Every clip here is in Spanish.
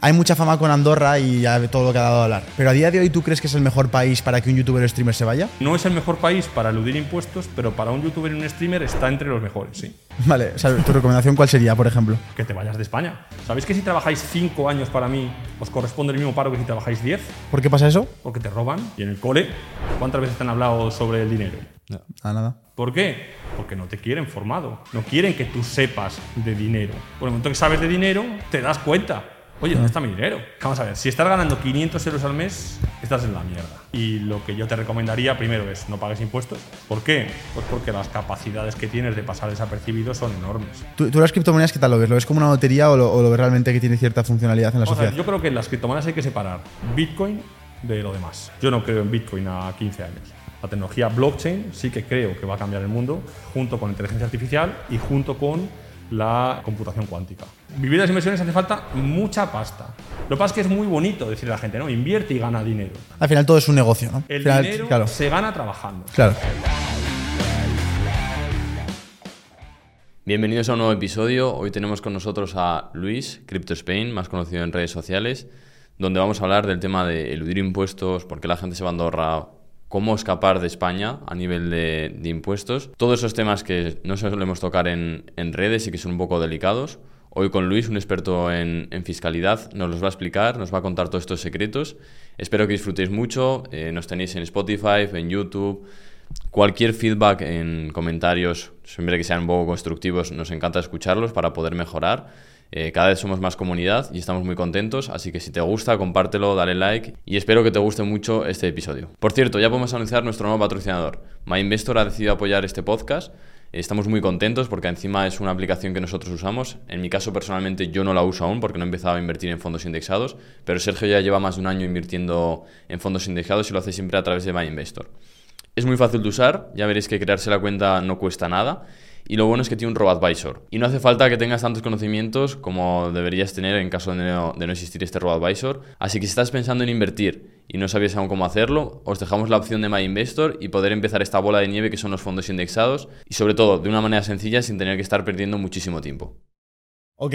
Hay mucha fama con Andorra y ya todo lo que ha dado a hablar. Pero a día de hoy, ¿tú crees que es el mejor país para que un youtuber o streamer se vaya? No es el mejor país para eludir impuestos, pero para un youtuber y un streamer está entre los mejores, sí. Vale, o sea, ¿tu recomendación cuál sería, por ejemplo? Que te vayas de España. ¿Sabéis que si trabajáis 5 años para mí, os corresponde el mismo paro que si trabajáis 10? ¿Por qué pasa eso? Porque te roban. Y en el cole, ¿cuántas veces te han hablado sobre el dinero? Ah, nada. ¿Por qué? Porque no te quieren formado. No quieren que tú sepas de dinero. Por el momento que sabes de dinero, te das cuenta. Oye, ¿dónde está mi dinero? Vamos a ver, si estás ganando 500 euros al mes, estás en la mierda. Y lo que yo te recomendaría primero es no pagues impuestos. ¿Por qué? Pues porque las capacidades que tienes de pasar desapercibido son enormes. ¿Tú, tú las criptomonedas qué tal lo ves? ¿Lo ves como una lotería o lo, o lo ves realmente que tiene cierta funcionalidad en la ver, sociedad? yo creo que en las criptomonedas hay que separar Bitcoin de lo demás. Yo no creo en Bitcoin a 15 años. La tecnología blockchain sí que creo que va a cambiar el mundo junto con inteligencia artificial y junto con la computación cuántica. Vivir de las inversiones hace falta mucha pasta. Lo que pasa es que es muy bonito decirle a la gente, no, invierte y gana dinero. Al final todo es un negocio, ¿no? El final, dinero claro, se gana trabajando. claro. Bienvenidos a un nuevo episodio. Hoy tenemos con nosotros a Luis, Crypto Spain, más conocido en redes sociales, donde vamos a hablar del tema de eludir impuestos, por qué la gente se va a Andorra, cómo escapar de España a nivel de, de impuestos. Todos esos temas que no solemos tocar en, en redes y que son un poco delicados. Hoy con Luis, un experto en, en fiscalidad, nos los va a explicar, nos va a contar todos estos secretos. Espero que disfrutéis mucho. Eh, nos tenéis en Spotify, en YouTube. Cualquier feedback en comentarios, siempre que sean un poco constructivos, nos encanta escucharlos para poder mejorar. Eh, cada vez somos más comunidad y estamos muy contentos, así que si te gusta, compártelo, dale like y espero que te guste mucho este episodio. Por cierto, ya podemos anunciar nuestro nuevo patrocinador. MyInvestor ha decidido apoyar este podcast. Estamos muy contentos porque encima es una aplicación que nosotros usamos. En mi caso personalmente yo no la uso aún porque no he empezado a invertir en fondos indexados, pero Sergio ya lleva más de un año invirtiendo en fondos indexados y lo hace siempre a través de MyInvestor. Es muy fácil de usar, ya veréis que crearse la cuenta no cuesta nada. Y lo bueno es que tiene un RoboAdvisor. Y no hace falta que tengas tantos conocimientos como deberías tener en caso de no, de no existir este RoboAdvisor. Así que si estás pensando en invertir y no sabías aún cómo hacerlo, os dejamos la opción de MyInvestor y poder empezar esta bola de nieve que son los fondos indexados. Y sobre todo, de una manera sencilla sin tener que estar perdiendo muchísimo tiempo. Ok,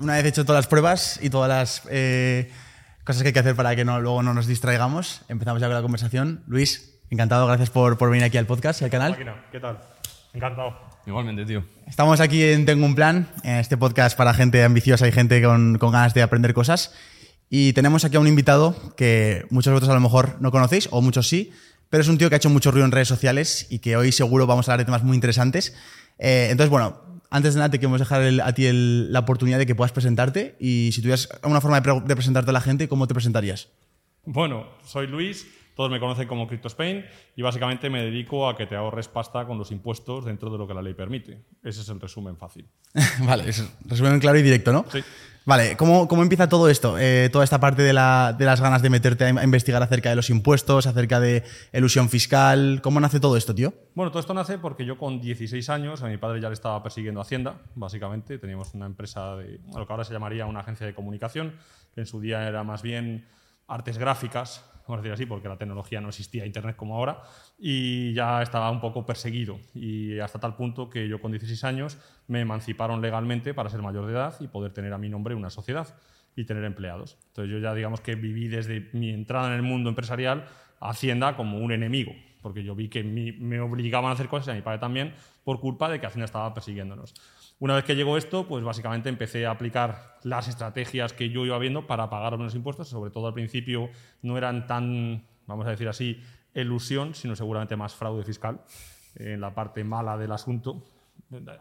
una vez hecho todas las pruebas y todas las eh, cosas que hay que hacer para que no, luego no nos distraigamos, empezamos ya con la conversación. Luis, encantado, gracias por, por venir aquí al podcast y al canal. Máquina, ¿qué tal? Encantado. Igualmente, tío. Estamos aquí en Tengo un Plan, en este podcast para gente ambiciosa y gente con, con ganas de aprender cosas. Y tenemos aquí a un invitado que muchos de vosotros a lo mejor no conocéis, o muchos sí, pero es un tío que ha hecho mucho ruido en redes sociales y que hoy seguro vamos a hablar de temas muy interesantes. Eh, entonces, bueno, antes de nada te queremos dejar el- a ti el- la oportunidad de que puedas presentarte y si tuvieras una forma de, pre- de presentarte a la gente, ¿cómo te presentarías? Bueno, soy Luis, todos me conocen como Crypto Spain y básicamente me dedico a que te ahorres pasta con los impuestos dentro de lo que la ley permite. Ese es el resumen fácil. vale, es resumen claro y directo, ¿no? Sí. Vale, ¿cómo, cómo empieza todo esto? Eh, toda esta parte de, la- de las ganas de meterte a, a investigar acerca de los impuestos, acerca de elusión fiscal. ¿Cómo nace todo esto, tío? Bueno, todo esto nace porque yo con 16 años a mi padre ya le estaba persiguiendo Hacienda, básicamente. Teníamos una empresa de lo que ahora se llamaría una agencia de comunicación, que en su día era más bien artes gráficas, a decir así, porque la tecnología no existía, Internet como ahora, y ya estaba un poco perseguido. Y hasta tal punto que yo con 16 años me emanciparon legalmente para ser mayor de edad y poder tener a mi nombre una sociedad y tener empleados. Entonces yo ya digamos que viví desde mi entrada en el mundo empresarial a Hacienda como un enemigo, porque yo vi que me obligaban a hacer cosas y a mi padre también por culpa de que Hacienda estaba persiguiéndonos. Una vez que llegó esto, pues básicamente empecé a aplicar las estrategias que yo iba viendo para pagar menos impuestos, sobre todo al principio no eran tan, vamos a decir así, elusión, sino seguramente más fraude fiscal en la parte mala del asunto,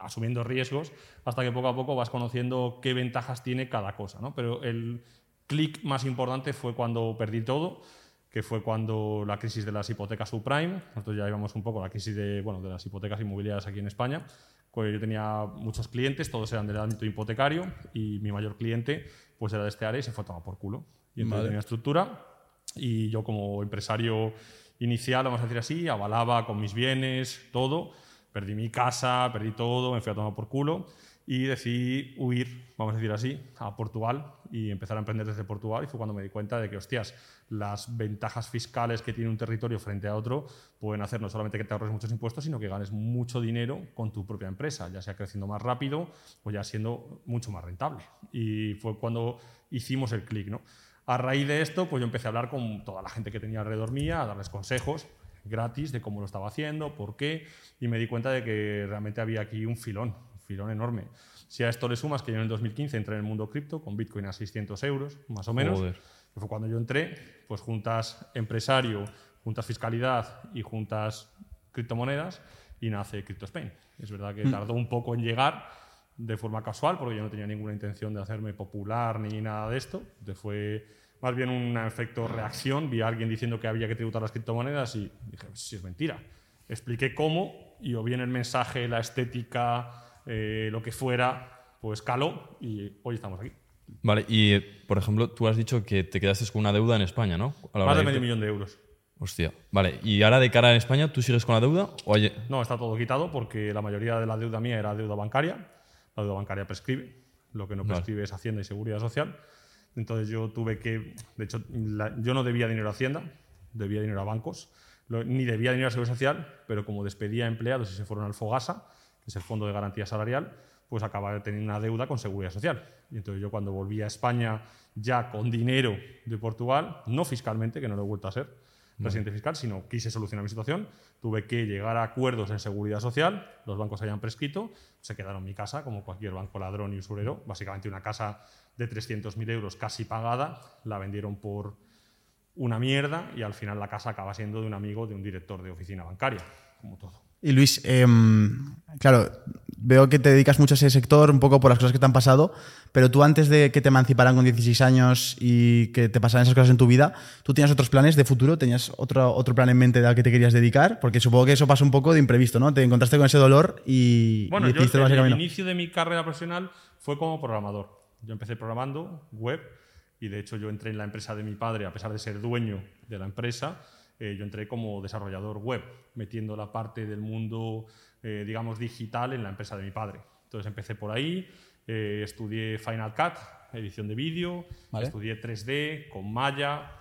asumiendo riesgos, hasta que poco a poco vas conociendo qué ventajas tiene cada cosa. ¿no? Pero el clic más importante fue cuando perdí todo, que fue cuando la crisis de las hipotecas subprime, nosotros ya íbamos un poco a la crisis de, bueno, de las hipotecas inmobiliarias aquí en España, pues yo tenía muchos clientes, todos eran del ámbito hipotecario y mi mayor cliente pues era de este área y se fue a tomar por culo. Y entonces Vale. tenía estructura y yo como empresario inicial, vamos a decir así, avalaba con mis bienes, todo, perdí mi casa, perdí todo, me fui a tomar por culo y decidí huir, vamos a decir así, a Portugal y empezar a emprender desde Portugal y fue cuando me di cuenta de que, hostias, las ventajas fiscales que tiene un territorio frente a otro pueden hacer no solamente que te ahorres muchos impuestos, sino que ganes mucho dinero con tu propia empresa, ya sea creciendo más rápido o ya siendo mucho más rentable. Y fue cuando hicimos el clic, ¿no? A raíz de esto, pues yo empecé a hablar con toda la gente que tenía alrededor mía, a darles consejos gratis de cómo lo estaba haciendo, por qué, y me di cuenta de que realmente había aquí un filón, filón enorme. Si a esto le sumas que yo en el 2015 entré en el mundo cripto con Bitcoin a 600 euros, más o menos, que fue cuando yo entré, pues juntas empresario, juntas fiscalidad y juntas criptomonedas y nace Crypto Spain. Es verdad que mm. tardó un poco en llegar de forma casual, porque yo no tenía ninguna intención de hacerme popular ni nada de esto. fue más bien un efecto reacción. Vi a alguien diciendo que había que tributar las criptomonedas y dije, si es mentira. Expliqué cómo y o bien el mensaje, la estética, eh, lo que fuera, pues caló y hoy estamos aquí. Vale, y por ejemplo, tú has dicho que te quedaste con una deuda en España, ¿no? Más de medio millón de euros. Hostia. Vale, ¿y ahora de cara a España tú sigues con la deuda? O No, está todo quitado porque la mayoría de la deuda mía era deuda bancaria. La deuda bancaria prescribe. Lo que no prescribe es Hacienda y Seguridad Social. Entonces yo tuve que. De hecho, yo no debía dinero a Hacienda, debía dinero a bancos, ni debía dinero a Seguridad Social, pero como despedía empleados y se fueron al Fogasa, es el Fondo de Garantía Salarial, pues acababa de tener una deuda con Seguridad Social. Y entonces yo cuando volví a España ya con dinero de Portugal, no fiscalmente, que no lo he vuelto a ser residente fiscal, sino quise solucionar mi situación, tuve que llegar a acuerdos en Seguridad Social, los bancos hayan prescrito, se quedaron en mi casa, como cualquier banco ladrón y usurero, básicamente una casa de 300.000 euros casi pagada, la vendieron por una mierda y al final la casa acaba siendo de un amigo de un director de oficina bancaria, como todo. Y Luis, em, claro, veo que te dedicas mucho a ese sector, un poco por las cosas que te han pasado, pero tú antes de que te emanciparan con 16 años y que te pasaran esas cosas en tu vida, ¿tú tenías otros planes de futuro? ¿Tenías otro, otro plan en mente al que te querías dedicar? Porque supongo que eso pasó un poco de imprevisto, ¿no? Te encontraste con ese dolor y, bueno, yo, el, inicio de mi carrera profesional fue como programador. Yo empecé programando web y de hecho yo entré en la empresa de mi padre, a pesar de ser dueño de la empresa, eh, yo entré como desarrollador web, metiendo la parte del mundo, eh, digamos, digital en la empresa de mi padre. Entonces empecé por ahí, eh, estudié Final Cut, edición de vídeo, estudié 3D con Maya,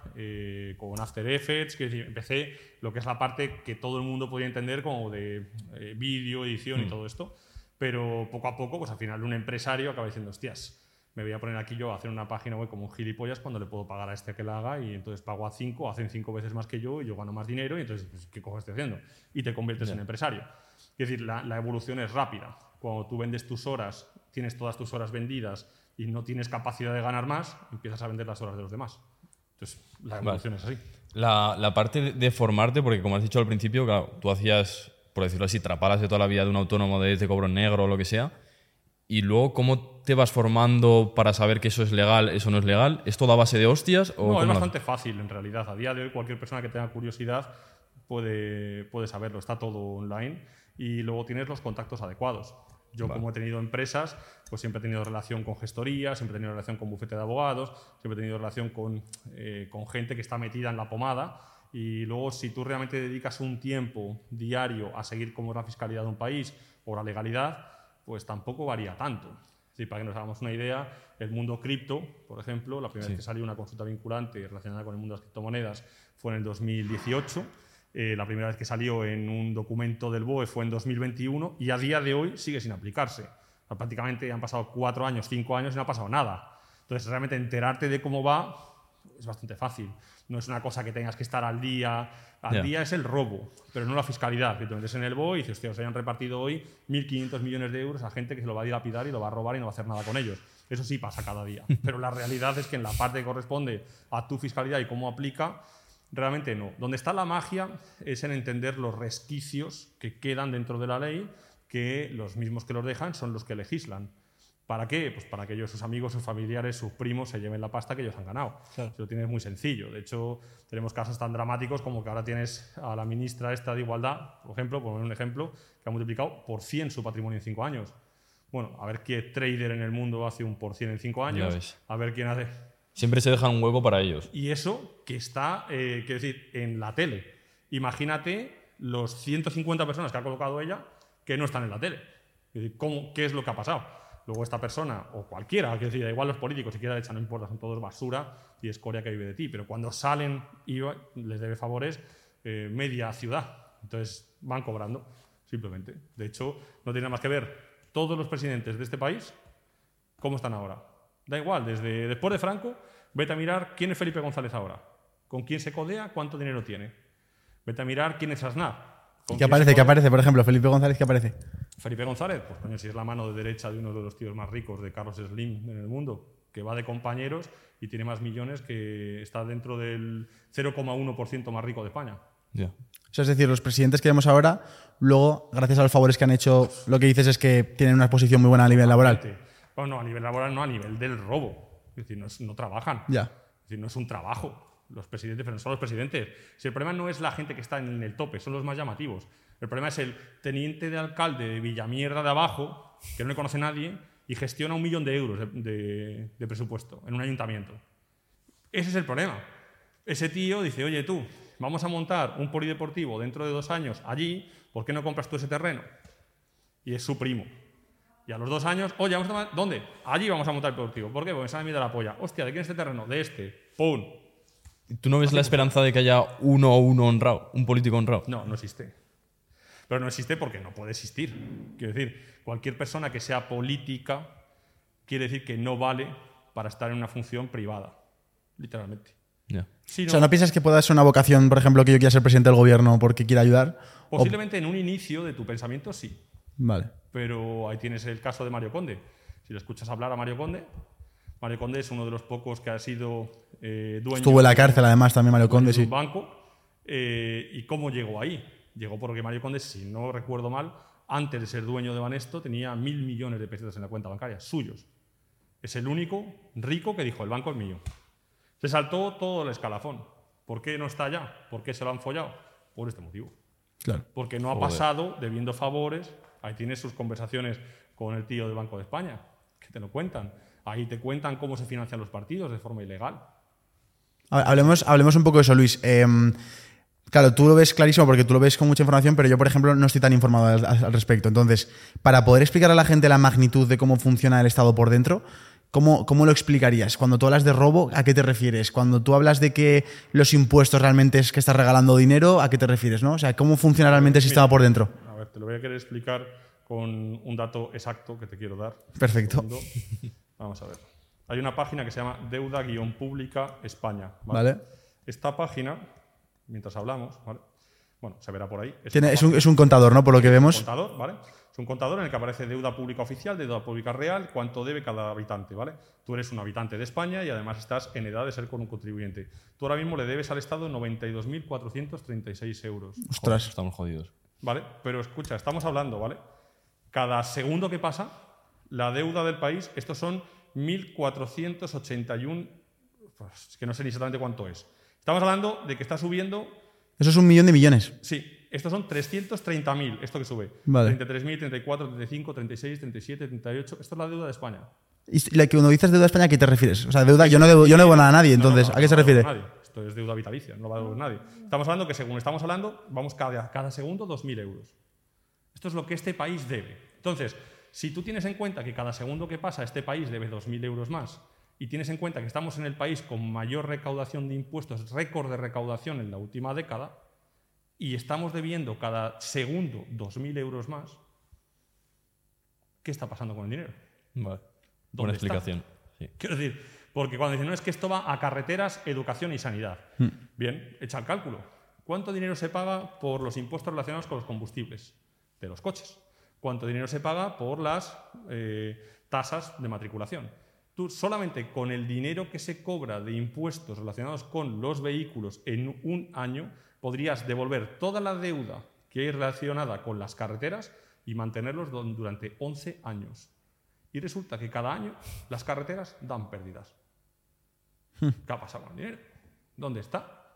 con After Effects, que empecé lo que es la parte que todo el mundo podía entender como de vídeo, edición y mm. todo esto. Pero poco a poco, pues al final un empresario acaba diciendo, hostias, me voy a poner aquí yo a hacer una página web como un gilipollas cuando le puedo pagar a este que la haga y entonces pago a cinco, hacen cinco veces más que yo y yo gano más dinero y entonces, pues, ¿qué cojo estoy haciendo? Y te conviertes en empresario. Es decir, la, evolución es rápida. Cuando tú vendes tus horas, tienes todas tus horas vendidas y no tienes capacidad de ganar más, empiezas a vender las horas de los demás. Entonces, la evolución es así. La, la, parte de formarte, porque como has dicho al principio, claro, tú hacías, por decirlo así, trapalas de toda la vida de un autónomo de, de cobro negro o lo que sea y luego, ¿cómo te vas formando para saber que eso es legal, eso no es legal? ¿Es toda base de hostias? O no, es bastante fácil en realidad. A día de hoy, cualquier persona que tenga curiosidad puede, puede saberlo. Está todo online. Y luego tienes los contactos adecuados. Yo, como he tenido empresas, pues siempre he tenido relación con gestoría, siempre he tenido relación con bufete de abogados, siempre he tenido relación con, eh, con gente que está metida en la pomada. Y luego, si tú realmente dedicas un tiempo diario a seguir cómo es la fiscalidad de un país o la legalidad, pues tampoco varía tanto. para que nos hagamos una idea, el mundo cripto, por ejemplo, la primera vez que salió una consulta vinculante relacionada con el mundo de las criptomonedas fue en el 2018. Eh, la primera vez que salió en un documento del BOE fue en 2021 y a día de hoy sigue sin aplicarse. prácticamente han pasado cuatro años, cinco años y no ha pasado nada. Entonces, realmente enterarte de cómo va es bastante fácil. No es una cosa que tengas que estar al día al día es el robo, pero no la fiscalidad. Que tú metes en el BOE y dices, hostia, se hayan repartido hoy 1.500 millones de euros a gente que se lo va a dilapidar y lo va a robar y no va a hacer nada con ellos. Eso sí pasa cada día. Pero la realidad es que en la parte que corresponde a tu fiscalidad y cómo aplica, realmente no. Donde está la magia es en entender los resquicios que quedan dentro de la ley, que los mismos que los dejan son los que legislan. ¿Para qué? Pues para que ellos, sus amigos, sus familiares, sus primos se lleven la pasta que ellos han ganado. Eso lo tienes muy sencillo. De hecho, tenemos casos tan dramáticos como que ahora tienes a la ministra esta de Igualdad, por ejemplo, por poner un ejemplo, que ha multiplicado por 100 su patrimonio en 5 años. Bueno, a ver qué trader en el mundo hace un por 100 en 5 años. A ver quién hace... Siempre se deja un hueco para ellos. Y eso que está, eh, quiero decir, en la tele. Imagínate los 150 personas que ha colocado ella que no están en la tele. ¿Qué es lo que ha pasado? Luego esta persona, o cualquiera, que decir, da igual los políticos, si quiera derecha no importa, son todos basura y escoria que vive de ti. Pero cuando salen les debe favores eh, media ciudad. Entonces van cobrando, simplemente. De hecho, no tiene más que ver todos los presidentes de este país, cómo están ahora. Da igual, desde después de Franco, vete a mirar quién es Felipe González ahora, con quién se codea, cuánto dinero tiene. Vete a mirar quién es Aznar. ¿Qué aparece? ¿Qué aparece? Por ejemplo, Felipe González, ¿qué aparece? Felipe González, pues coño, si es la mano de derecha de uno de los tíos más ricos de Carlos Slim en el mundo, que va de compañeros y tiene más millones que está dentro del 0,1% más rico de España. Ya. es decir, los presidentes que vemos ahora, luego, gracias a los favores que han hecho, lo que dices es que tienen una exposición muy buena a nivel laboral. Bueno, no, a nivel laboral no, a nivel del robo. Es decir, no, trabajan. Ya. Es decir, no es un trabajo. Los presidentes, pero no son los presidentes. Si el problema no es la gente que está en el tope, son los más llamativos. El problema es el teniente de alcalde de Villamierda de abajo, que no le conoce nadie, y gestiona un millón de euros de, de presupuesto en un ayuntamiento. Ese es el problema. Ese tío dice, oye tú, vamos a montar un polideportivo dentro de dos años allí, ¿por qué no compras tú ese terreno? Y es su primo. Y a los dos años, oye, vamos a ¿dónde? Allí vamos a montar el deportivo. ¿Por qué? Porque me miedo la polla. Hostia, ¿de quién es este terreno? De este. ¡Pum! ¿Tú no ves la esperanza de que haya uno o uno honrado, un político honrado? No, no existe. Pero no existe porque no puede existir. Quiero decir, cualquier persona que sea política quiere decir que no vale para estar en una función privada, literalmente o sea, ¿no piensas que pueda ser una vocación, por ejemplo, que yo quiera ser presidente del gobierno porque quiera ayudar? Posiblemente en un inicio de tu pensamiento sí. Vale. Pero ahí tienes el caso de Mario Conde. Si le escuchas hablar a Mario Conde, Mario Conde es uno de los pocos que ha sido eh, dueño. Estuvo en la cárcel, además, también Mario Conde, sí. banco. Eh, ¿Y cómo llegó ahí? Llegó porque Mario Conde, si no recuerdo mal, antes de ser dueño de Banesto, tenía mil millones de pesetas en la cuenta bancaria, suyos. Es el único rico que dijo: el banco es mío. Se saltó todo el escalafón. ¿Por qué no está allá? ¿Por qué se lo han follado? Por este motivo. Claro. Porque no ha pasado debiendo favores. Ahí tienes sus conversaciones con el tío del Banco de España, que te lo cuentan. Ahí te cuentan cómo se financian los partidos de forma ilegal. Hablemos, hablemos un poco de eso, Luis. Em, claro, tú lo ves clarísimo porque tú lo ves con mucha información, pero yo, por ejemplo, no estoy tan informado al respecto. Entonces, para poder explicar a la gente la magnitud de cómo funciona el Estado por dentro, ¿Cómo, ¿Cómo, lo explicarías? Cuando tú hablas de robo, ¿a qué te refieres? Cuando tú hablas de que los impuestos realmente es que estás regalando dinero, ¿a qué te refieres? ¿no? O sea, ¿cómo funciona realmente el sistema por dentro? A ver, te lo voy a querer explicar con un dato exacto que te quiero dar. Perfecto. Vamos a ver. Hay una página que se llama Deuda-Pública España. ¿vale? Esta página, mientras hablamos, ¿vale? bueno, se verá por ahí. Es, es, un, es un contador, ¿no? Por lo que vemos. Un contador, ¿vale? Es un contador en el que aparece deuda pública oficial, deuda pública real, cuánto debe cada habitante, ¿vale? Tú eres un habitante de España y además estás en edad de ser con un contribuyente. Tú ahora mismo le debes al Estado 92.436 euros. Ostras, estamos jodidos. ¿Vale? Pero escucha, estamos hablando, ¿vale? Cada segundo que pasa, la deuda del país, estos son 1.481, pues, que no sé ni exactamente cuánto es. Estamos hablando de que está subiendo... Eso es un millón de millones. Sí, estos son 330.000, esto que sube. Vale. 33.000, 34, 35, 36, 37, 38. Esto es la deuda de España. Y cuando dices deuda de España, ¿a qué te refieres? O sea, deuda, yo no debo, yo no debo nada a nadie, entonces, ¿a qué se refiere? Nadie. Esto es deuda vitalicia, no va a devolver nadie. Estamos hablando que según estamos hablando, vamos cada, cada segundo 2.000 euros. Esto es lo que este país debe. Entonces, si tú tienes en cuenta que cada segundo que pasa este país debe 2.000 euros más y tienes en cuenta que estamos en el país con mayor recaudación de impuestos, récord de recaudación en la última década, y estamos debiendo cada segundo 2.000 euros más, ¿qué está pasando con el dinero? Vale. Buena explicación. Quiero decir, porque cuando dicen, no, es que esto va a carreteras, educación y sanidad. Hmm. Bien, echa el cálculo. ¿Cuánto dinero se paga por los impuestos relacionados con los combustibles de los coches? ¿Cuánto dinero se paga por las eh, tasas de matriculación? Tú solamente con el dinero que se cobra de impuestos relacionados con los vehículos en un año podrías devolver toda la deuda que hay relacionada con las carreteras y mantenerlos durante 11 años. Y resulta que cada año las carreteras dan pérdidas. Hmm. ¿Qué ha pasado con el dinero? ¿Dónde está?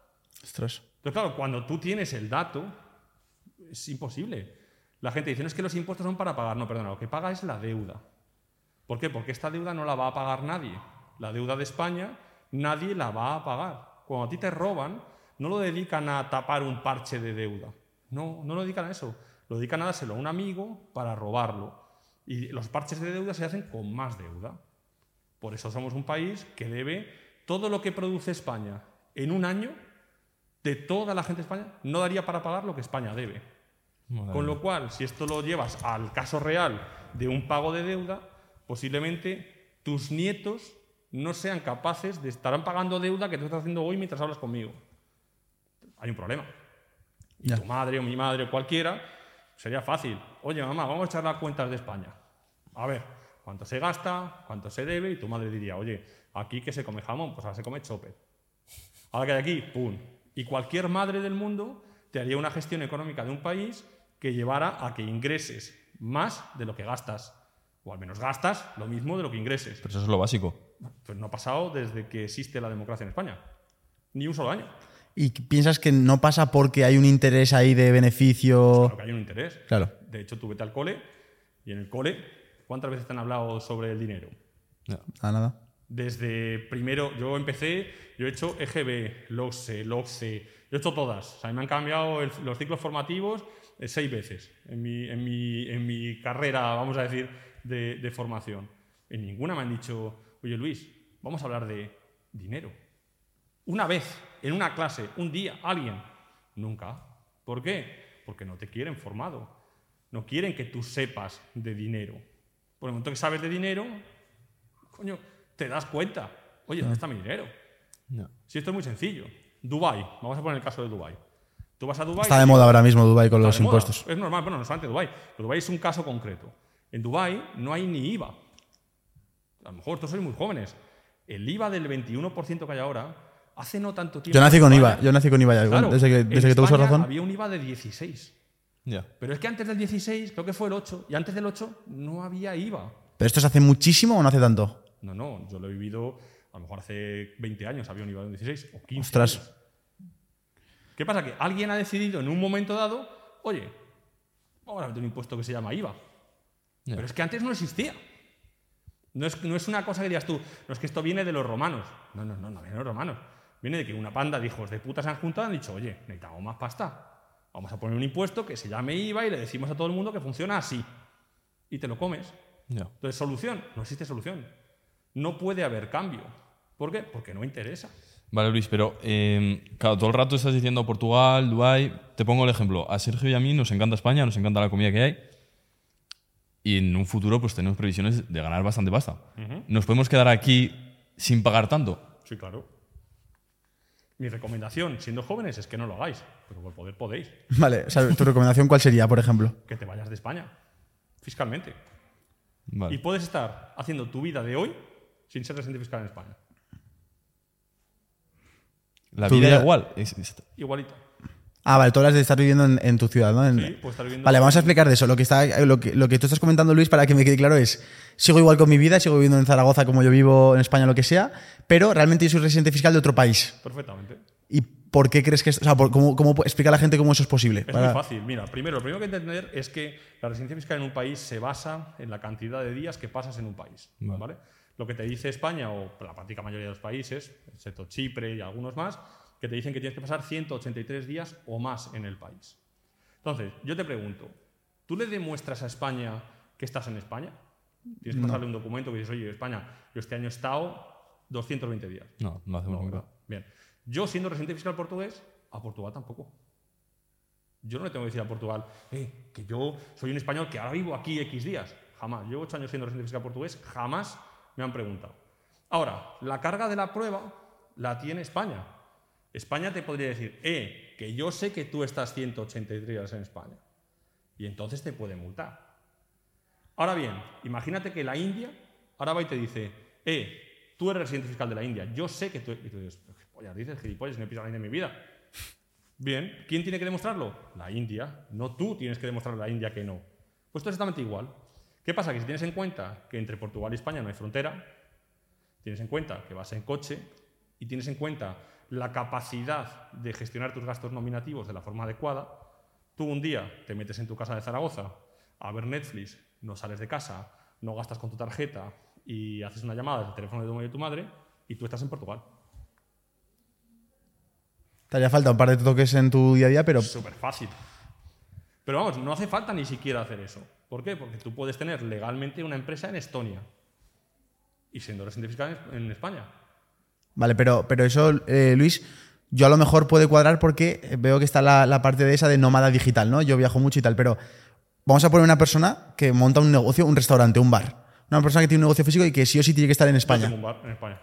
Ostras. Entonces, claro, cuando tú tienes el dato, es imposible. La gente dice, no es que los impuestos son para pagar. No, perdona, lo que paga es la deuda. ¿Por qué? Porque esta deuda no la va a pagar nadie. La deuda de España, nadie la va a pagar. Cuando a ti te roban, no lo dedican a tapar un parche de deuda. No, no lo dedican a eso. Lo dedican a dárselo a un amigo para robarlo. Y los parches de deuda se hacen con más deuda. Por eso somos un país que debe todo lo que produce España en un año, de toda la gente de España, no daría para pagar lo que España debe. Con lo cual, si esto lo llevas al caso real de un pago de deuda, posiblemente tus nietos no sean capaces de estarán pagando deuda que tú estás haciendo hoy mientras hablas conmigo. Hay un problema. Y Ya. tu madre o mi madre o cualquiera, sería fácil. Oye, mamá, vamos a echar las cuentas de España. A ver, cuánto se gasta, cuánto se debe, y tu madre diría, oye, aquí que se come jamón, pues ahora se come chope. Ahora que hay aquí, ¡pum! Y cualquier madre del mundo te haría una gestión económica de un país que llevara a que ingreses más de lo que gastas. O al menos gastas lo mismo de lo que ingreses. Pero eso es lo básico. Pues no ha pasado desde que existe la democracia en España. Ni un solo año. ¿Y piensas que no pasa porque hay un interés ahí de beneficio? Claro que hay un interés. Claro. De hecho, tú vete al cole y en el cole, ¿cuántas veces te han hablado sobre el dinero? Ya. Nada, nada. Desde primero, yo empecé, yo he hecho EGB, LOCSE, LOCSE, yo he hecho todas. O sea, me han cambiado el- los ciclos formativos seis veces en mi, en, mi, en mi carrera, vamos a decir, de, de formación. En ninguna me han dicho, oye Luis, vamos a hablar de dinero. Una vez, en una clase, un día, alguien. Nunca. ¿Por qué? Porque no te quieren formado. No quieren que tú sepas de dinero. Por el momento que sabes de dinero, coño, te das cuenta. Oye, ¿dónde está mi dinero? Ya. Si esto es muy sencillo. Dubai, vamos a poner el caso de Dubai. Tú vas a Dubai. Está de moda ahora mismo Dubai con los moda. impuestos. Es normal, bueno, no solamente Dubai. Pero Dubai es un caso concreto. En Dubai no hay ni IVA. A lo mejor todos sois muy jóvenes. El IVA del 21% que hay ahora, hace no tanto tiempo. Yo nací con España- IVA, yo nací con IVA ya. Claro, desde que, desde que te uso razón. Había un IVA de 16. Ya. Pero es que antes del 16, creo que fue el 8, y antes del 8 no había IVA. ¿Pero esto se hace muchísimo o no hace tanto? No, no, yo lo he vivido, a lo mejor hace 20 años había un IVA de 16 o 15. Ostras. años. ¿Qué pasa? Que alguien ha decidido en un momento dado, oye, vamos a meter un impuesto que se llama IVA. Pero es que antes no existía. No es, no es una cosa que digas tú, no es que esto viene de los romanos. No, no, no, no viene de los romanos. Viene de que una panda de hijos de puta se han juntado y han dicho, oye, necesitamos más pasta. Vamos a poner un impuesto que se llame IVA y le decimos a todo el mundo que funciona así. Y te lo comes. Ya. Entonces, solución, no existe solución. No puede haber cambio. ¿Por qué? Porque no interesa. Vale, Luis, pero eh, claro, todo el rato estás diciendo Portugal, Dubái. Te pongo el ejemplo. A Sergio y a mí nos encanta España, nos encanta la comida que hay. Y en un futuro, pues tenemos previsiones de ganar bastante pasta. ¿Nos podemos quedar aquí sin pagar tanto? Sí, claro. Mi recomendación, siendo jóvenes, es que no lo hagáis, pero por poder podéis. Vale, o sea, ¿tu recomendación cuál sería, por ejemplo? Que te vayas de España, fiscalmente. Vale. Y puedes estar haciendo tu vida de hoy sin ser residente fiscal en España. La vida vida- igual. es- es- Igualito. Ah, vale, tú hablas de estar viviendo en, en tu ciudad, ¿no? En- Sí, puedes estar viviendo- Vale, vamos a explicar de eso. Lo que, está, lo, que, lo que tú estás comentando, Luis, para que me quede claro es, sigo igual con mi vida, sigo viviendo en Zaragoza como yo vivo en España, lo que sea, pero realmente yo soy residente fiscal de otro país. Perfectamente. ¿Y por qué crees que esto, o sea, por- cómo, cómo explica a la gente cómo eso es posible? Es Para- muy fácil. Mira, primero, lo primero que hay que entender es que la residencia fiscal en un país se basa en la cantidad de días que pasas en un país. Vale. ¿vale? Lo que te dice España, o la práctica mayoría de los países, excepto Chipre y algunos más, que te dicen que tienes que pasar 183 días o más en el país. Entonces, yo te pregunto, ¿tú le demuestras a España que estás en España? Tienes que pasarle un documento que dices, oye, España, yo este año he estado 220 días. No, no hacemos No. ¿verdad? Bien. Yo, siendo residente fiscal portugués, a Portugal tampoco. Yo no le tengo que decir a Portugal, eh, que yo soy un español que ahora vivo aquí X días. Jamás. Llevo ocho años siendo residente fiscal portugués, jamás me han preguntado. Ahora, la carga de la prueba la tiene España. España te podría decir, eh, que yo sé que tú estás 183 días en España. Y entonces te puede multar. Ahora bien, imagínate que la India ahora va y te dice, eh, tú eres residente fiscal de la India, yo sé que tú... Y tú dices, "Gilipollas, dices gilipollas, no he pisado la India en mi vida. Bien, ¿quién tiene que demostrarlo? La India. No tú tienes que demostrarle a la India que no. Pues esto es exactamente igual. ¿Qué pasa? Que si tienes en cuenta que entre Portugal y España no hay frontera, tienes en cuenta que vas en coche y tienes en cuenta la capacidad de gestionar tus gastos nominativos de la forma adecuada, tú un día te metes en tu casa de Zaragoza a ver Netflix, no sales de casa, no gastas con tu tarjeta y haces una llamada desde el teléfono de tu madre y tu madre y tú estás en Portugal. Te haría falta un par de toques en tu día a día, pero Súper fácil. Pero vamos, no hace falta ni siquiera hacer eso. ¿Por qué? Porque tú puedes tener legalmente una empresa en Estonia y siendo residente fiscal en, España. Vale, pero, pero eso, eh, Luis, yo a lo mejor puede cuadrar porque veo que está la, la parte de esa de nómada digital, ¿no? Yo viajo mucho y tal, pero vamos a poner una persona que monta un negocio, un restaurante, un bar. Una persona que tiene un negocio físico y que sí o sí tiene que estar en España. un bar en España.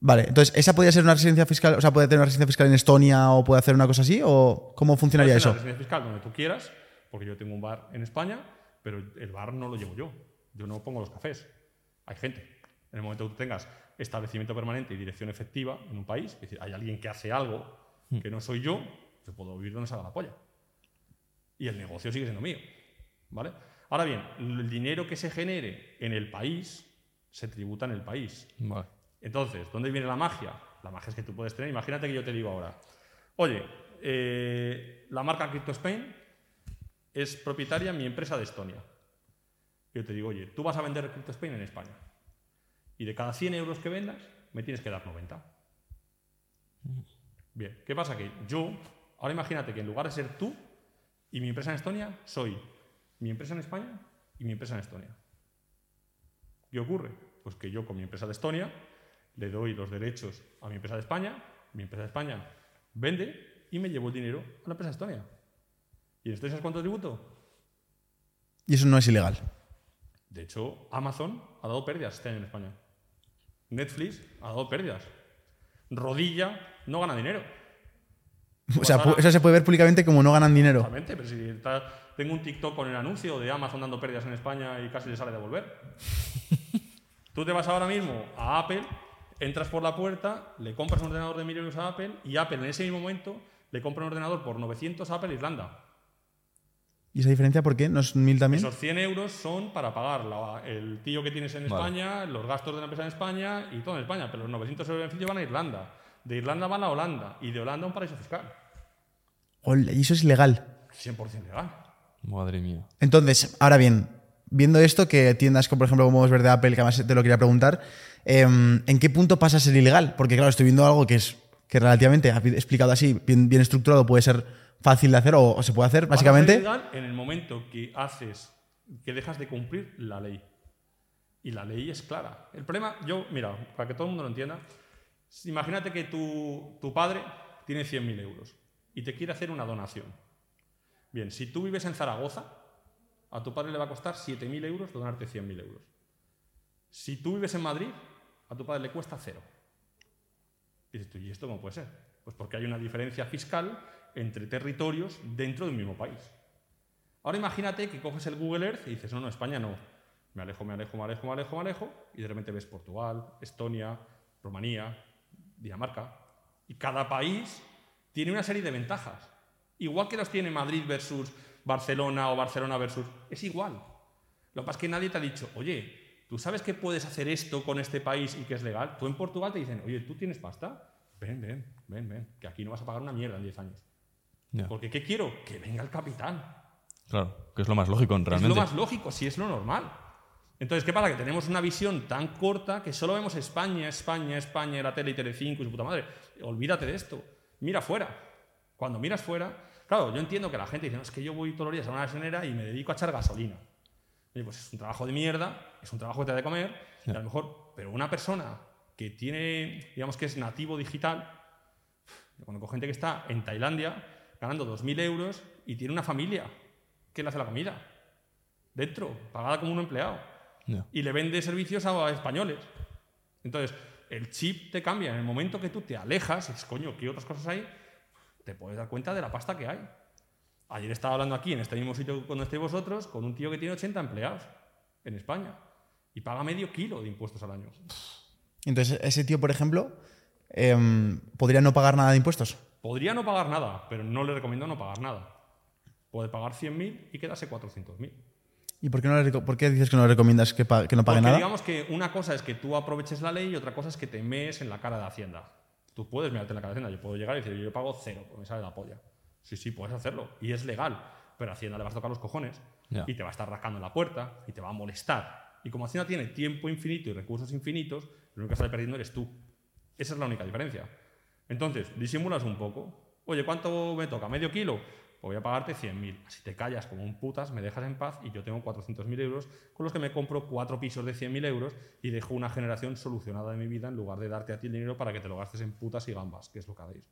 Vale, entonces, ¿esa podría ser una residencia fiscal? O sea, ¿puede tener una residencia fiscal en Estonia o puede hacer una cosa así? ¿O cómo funcionaría eso? la residencia fiscal donde tú quieras, porque yo tengo un bar en España, pero el bar no lo llevo yo. Yo no pongo los cafés. Hay gente. En el momento que tú tengas establecimiento permanente y dirección efectiva en un país, es decir, hay alguien que hace algo que no soy yo, yo puedo vivir donde salga la polla. Y el negocio sigue siendo mío. ¿Vale? Ahora bien, el dinero que se genere en el país se tributa en el país. Vale. Entonces, ¿dónde viene la magia? La magia es que tú puedes tener. Imagínate que yo te digo ahora, oye, eh, la marca Crypto Spain es propietaria mi empresa de Estonia. Yo te digo, oye, tú vas a vender Crypto Spain en España. Y de cada 100 euros que vendas, me tienes que dar 90. Bien, ¿qué pasa? Que yo, ahora imagínate que en lugar de ser tú y mi empresa en Estonia, soy mi empresa en España y mi empresa en Estonia. ¿Qué ocurre? Pues que yo con mi empresa de Estonia le doy los derechos a mi empresa de España, mi empresa de España vende y me llevo el dinero a la empresa de Estonia. ¿Y en Estonia sabes cuánto tributo? Y eso no es ilegal. De hecho, Amazon ha dado pérdidas este año en España. Netflix ha dado pérdidas. Rodilla no gana dinero. O sea, eso se puede ver públicamente como no ganan dinero. Totalmente, pero si está- tengo un TikTok con el anuncio de Amazon dando pérdidas en España y casi le sale de devolver. Tú te vas ahora mismo a Apple, entras por la puerta, le compras un ordenador de 1000 euros a Apple y Apple en ese mismo momento le compra un ordenador por 900 a Apple Irlanda. ¿Y esa diferencia por qué? ¿No es mil también? Esos 100 euros son para pagar la- el tío que tienes en Vale. España, los gastos de la empresa en España y todo en España. Pero los 900 euros de beneficio van a Irlanda. De Irlanda van a Holanda y de Holanda a un paraíso fiscal. Hola, y eso es ilegal. 100% legal. Madre mía. Entonces, ahora bien, viendo esto, que tiendas como por ejemplo como es ver de Apple, que además te lo quería preguntar, em, ¿en qué punto pasa a ser ilegal? Porque claro, estoy viendo algo que es que relativamente, explicado así, bien, bien estructurado, puede ser fácil de hacer o, o se puede hacer, a ser básicamente. ilegal en el momento que haces, que dejas de cumplir la ley. Y la ley es clara. El problema, yo, mira, para que todo el mundo lo entienda, imagínate que tu, tu padre tiene 100.000 euros y te quiere hacer una donación. Bien, si tú vives en Zaragoza, a tu padre le va a costar 7.000 euros donarte 100.000 euros. Si tú vives en Madrid, a tu padre le cuesta cero. Y dices tú, ¿y esto cómo puede ser? Pues porque hay una diferencia fiscal entre territorios dentro de un mismo país. Ahora imagínate que coges el Google Earth y dices, no, no, España no. Me alejo, me alejo, me alejo, me alejo, me alejo, y de repente ves Portugal, Estonia, Rumanía, Dinamarca. Y cada país tiene una serie de ventajas. Igual que los tiene Madrid versus Barcelona o Barcelona versus... Es igual. Lo que pasa es que nadie te ha dicho, oye, ¿tú sabes que puedes hacer esto con este país y que es legal? Tú en Portugal te dicen, oye, ¿tú tienes pasta? Ven, ven, ven, ven, que aquí no vas a pagar una mierda en 10 años. Ya. Porque ¿qué quiero? Que venga el capital. Claro, que es lo más lógico realmente. Es lo más lógico, si es lo normal. Entonces, ¿qué pasa? Que tenemos una visión tan corta que solo vemos España, España, España, la tele y Telecinco y su puta madre. Olvídate de esto. Mira fuera. Cuando miras fuera, claro, yo entiendo que la gente dice, no, es que yo voy todos los días a una gasolinera y me dedico a echar gasolina. Oye, pues es un trabajo de mierda, es un trabajo que te da de comer, y a lo mejor, pero una persona que tiene, digamos que es nativo digital, conozco gente que está en Tailandia ganando 2.000 euros y tiene una familia que le hace la comida. Dentro, pagada como un empleado. Y le vende servicios a españoles. Entonces, el chip te cambia. En el momento que tú te alejas, y dices, coño, ¿qué otras cosas hay? Te puedes dar cuenta de la pasta que hay. Ayer estaba hablando aquí, en este mismo sitio donde estáis vosotros, con un tío que tiene 80 empleados en España. Y paga medio kilo de impuestos al año. Entonces, ese tío, por ejemplo, em, podría no pagar nada de impuestos. Podría no pagar nada, pero no le recomiendo no pagar nada. Puede pagar 100.000 y quedarse 400.000. ¿Y por qué, no le por qué dices que no le recomiendas que, pa- que no pague Porque nada? digamos que una cosa es que tú aproveches la ley y otra cosa es que te mees en la cara de Hacienda. Tú puedes mirarte en la cara de Hacienda. Yo puedo llegar y decir, yo pago cero, porque me sale la polla. Sí, sí, puedes hacerlo. Y es legal. Pero a Hacienda le vas a tocar los cojones Ya. y te va a estar rascando en la puerta y te va a molestar. Y como Hacienda tiene tiempo infinito y recursos infinitos, lo único que sale perdiendo eres tú. Esa es la única diferencia. Entonces, disimulas un poco. Oye, ¿cuánto me toca? ¿Medio kilo? voy a pagarte 100.000. Si te callas como un putas, me dejas en paz y yo tengo 400.000 euros con los que me compro cuatro pisos de 100.000 euros y dejo una generación solucionada de mi vida en lugar de darte a ti el dinero para que te lo gastes en putas y gambas, que es lo que hacéis.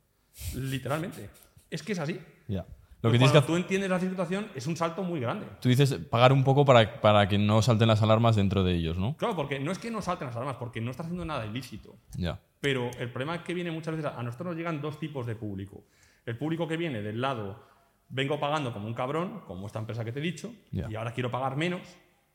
Literalmente. Es que es así. Ya. Lo Lo que tienes que cuando tú entiendes la situación es un salto muy grande. Tú dices pagar un poco para, para que no salten las alarmas dentro de ellos, ¿no? Claro, porque no es que no salten las alarmas, porque no estás haciendo nada ilícito. Ya. Pero el problema es que viene muchas veces, a nosotros nos llegan dos tipos de público. El público que viene del lado, vengo pagando como un cabrón, como esta empresa que te he dicho, Ya. y ahora quiero pagar menos.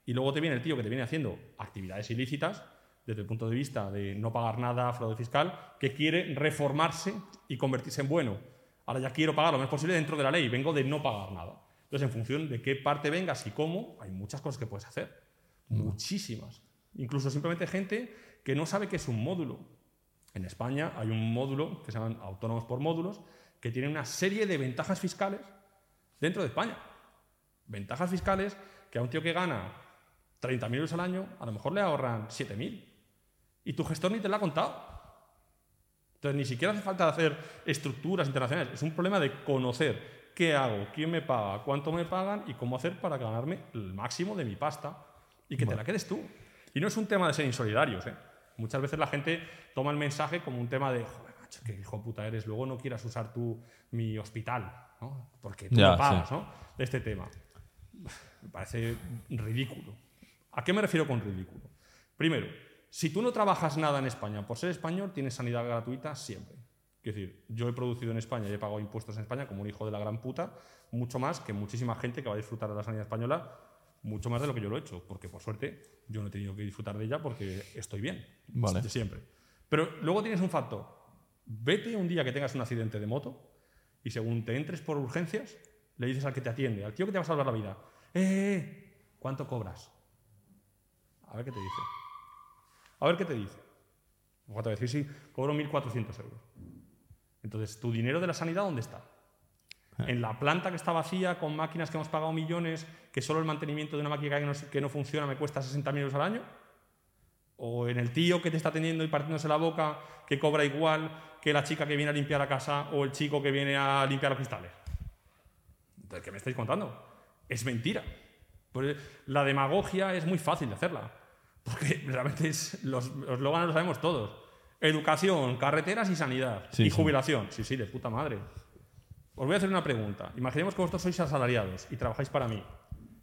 Y luego te viene el tío que te viene haciendo actividades ilícitas, desde el punto de vista de no pagar nada, fraude fiscal, que quiere reformarse y convertirse en bueno. Ahora ya quiero pagar lo menos posible dentro de la ley, vengo de no pagar nada. Entonces, en función de qué parte vengas y cómo, hay muchas cosas que puedes hacer. Muchísimas. Incluso simplemente gente que no sabe qué es un módulo. En España hay un módulo que se llaman autónomos por módulos, que tiene una serie de ventajas fiscales dentro de España. Ventajas fiscales que a un tío que gana 30.000 euros al año, a lo mejor le ahorran 7.000. Y tu gestor ni te lo ha contado. Entonces, ni siquiera hace falta hacer estructuras internacionales. Es un problema de conocer qué hago, quién me paga, cuánto me pagan y cómo hacer para ganarme el máximo de mi pasta y que te la quedes tú. Y no es un tema de ser insolidarios. ¿eh? Muchas veces la gente toma el mensaje como un tema de, joder, macho, qué hijo puta eres, luego no quieras usar tú mi hospital, ¿no? porque tú pagas, sí. ¿no? De este tema. Me parece ridículo. ¿A qué me refiero con ridículo? Primero, si tú no trabajas nada en España por ser español, tienes sanidad gratuita siempre. Es decir, yo he producido en España y he pagado impuestos en España como un hijo de la gran puta, mucho más que muchísima gente que va a disfrutar de la sanidad española, mucho más de lo que yo lo he hecho, porque por suerte yo no he tenido que disfrutar de ella porque estoy bien, Vale. de siempre. Pero luego tienes un factor. Vete un día que tengas un accidente de moto y según te entres por urgencias, le dices al que te atiende, al tío que te va a salvar la vida, ¡eh! eh, eh, ¿Cuánto cobras? A ver qué te dice. A ver qué te dice. O te va a decir, sí, cobro 1.400 euros. Entonces, ¿tu dinero de la sanidad dónde está? En la planta que está vacía, con máquinas que hemos pagado millones, que solo el mantenimiento de una máquina que no, que no funciona me cuesta 60.000 euros al año. O en el tío que te está atendiendo y partiéndose la boca, que cobra igual que la chica que viene a limpiar la casa o el chico que viene a limpiar los cristales. Entonces, ¿qué me estáis contando? Es mentira. Pues la demagogia es muy fácil de hacerla. Porque realmente es, los los eslóganes los sabemos todos. Educación, carreteras y sanidad. Sí, y sí. jubilación. Sí, sí, de puta madre. Os voy a hacer una pregunta. Imaginemos que vosotros sois asalariados y trabajáis para mí.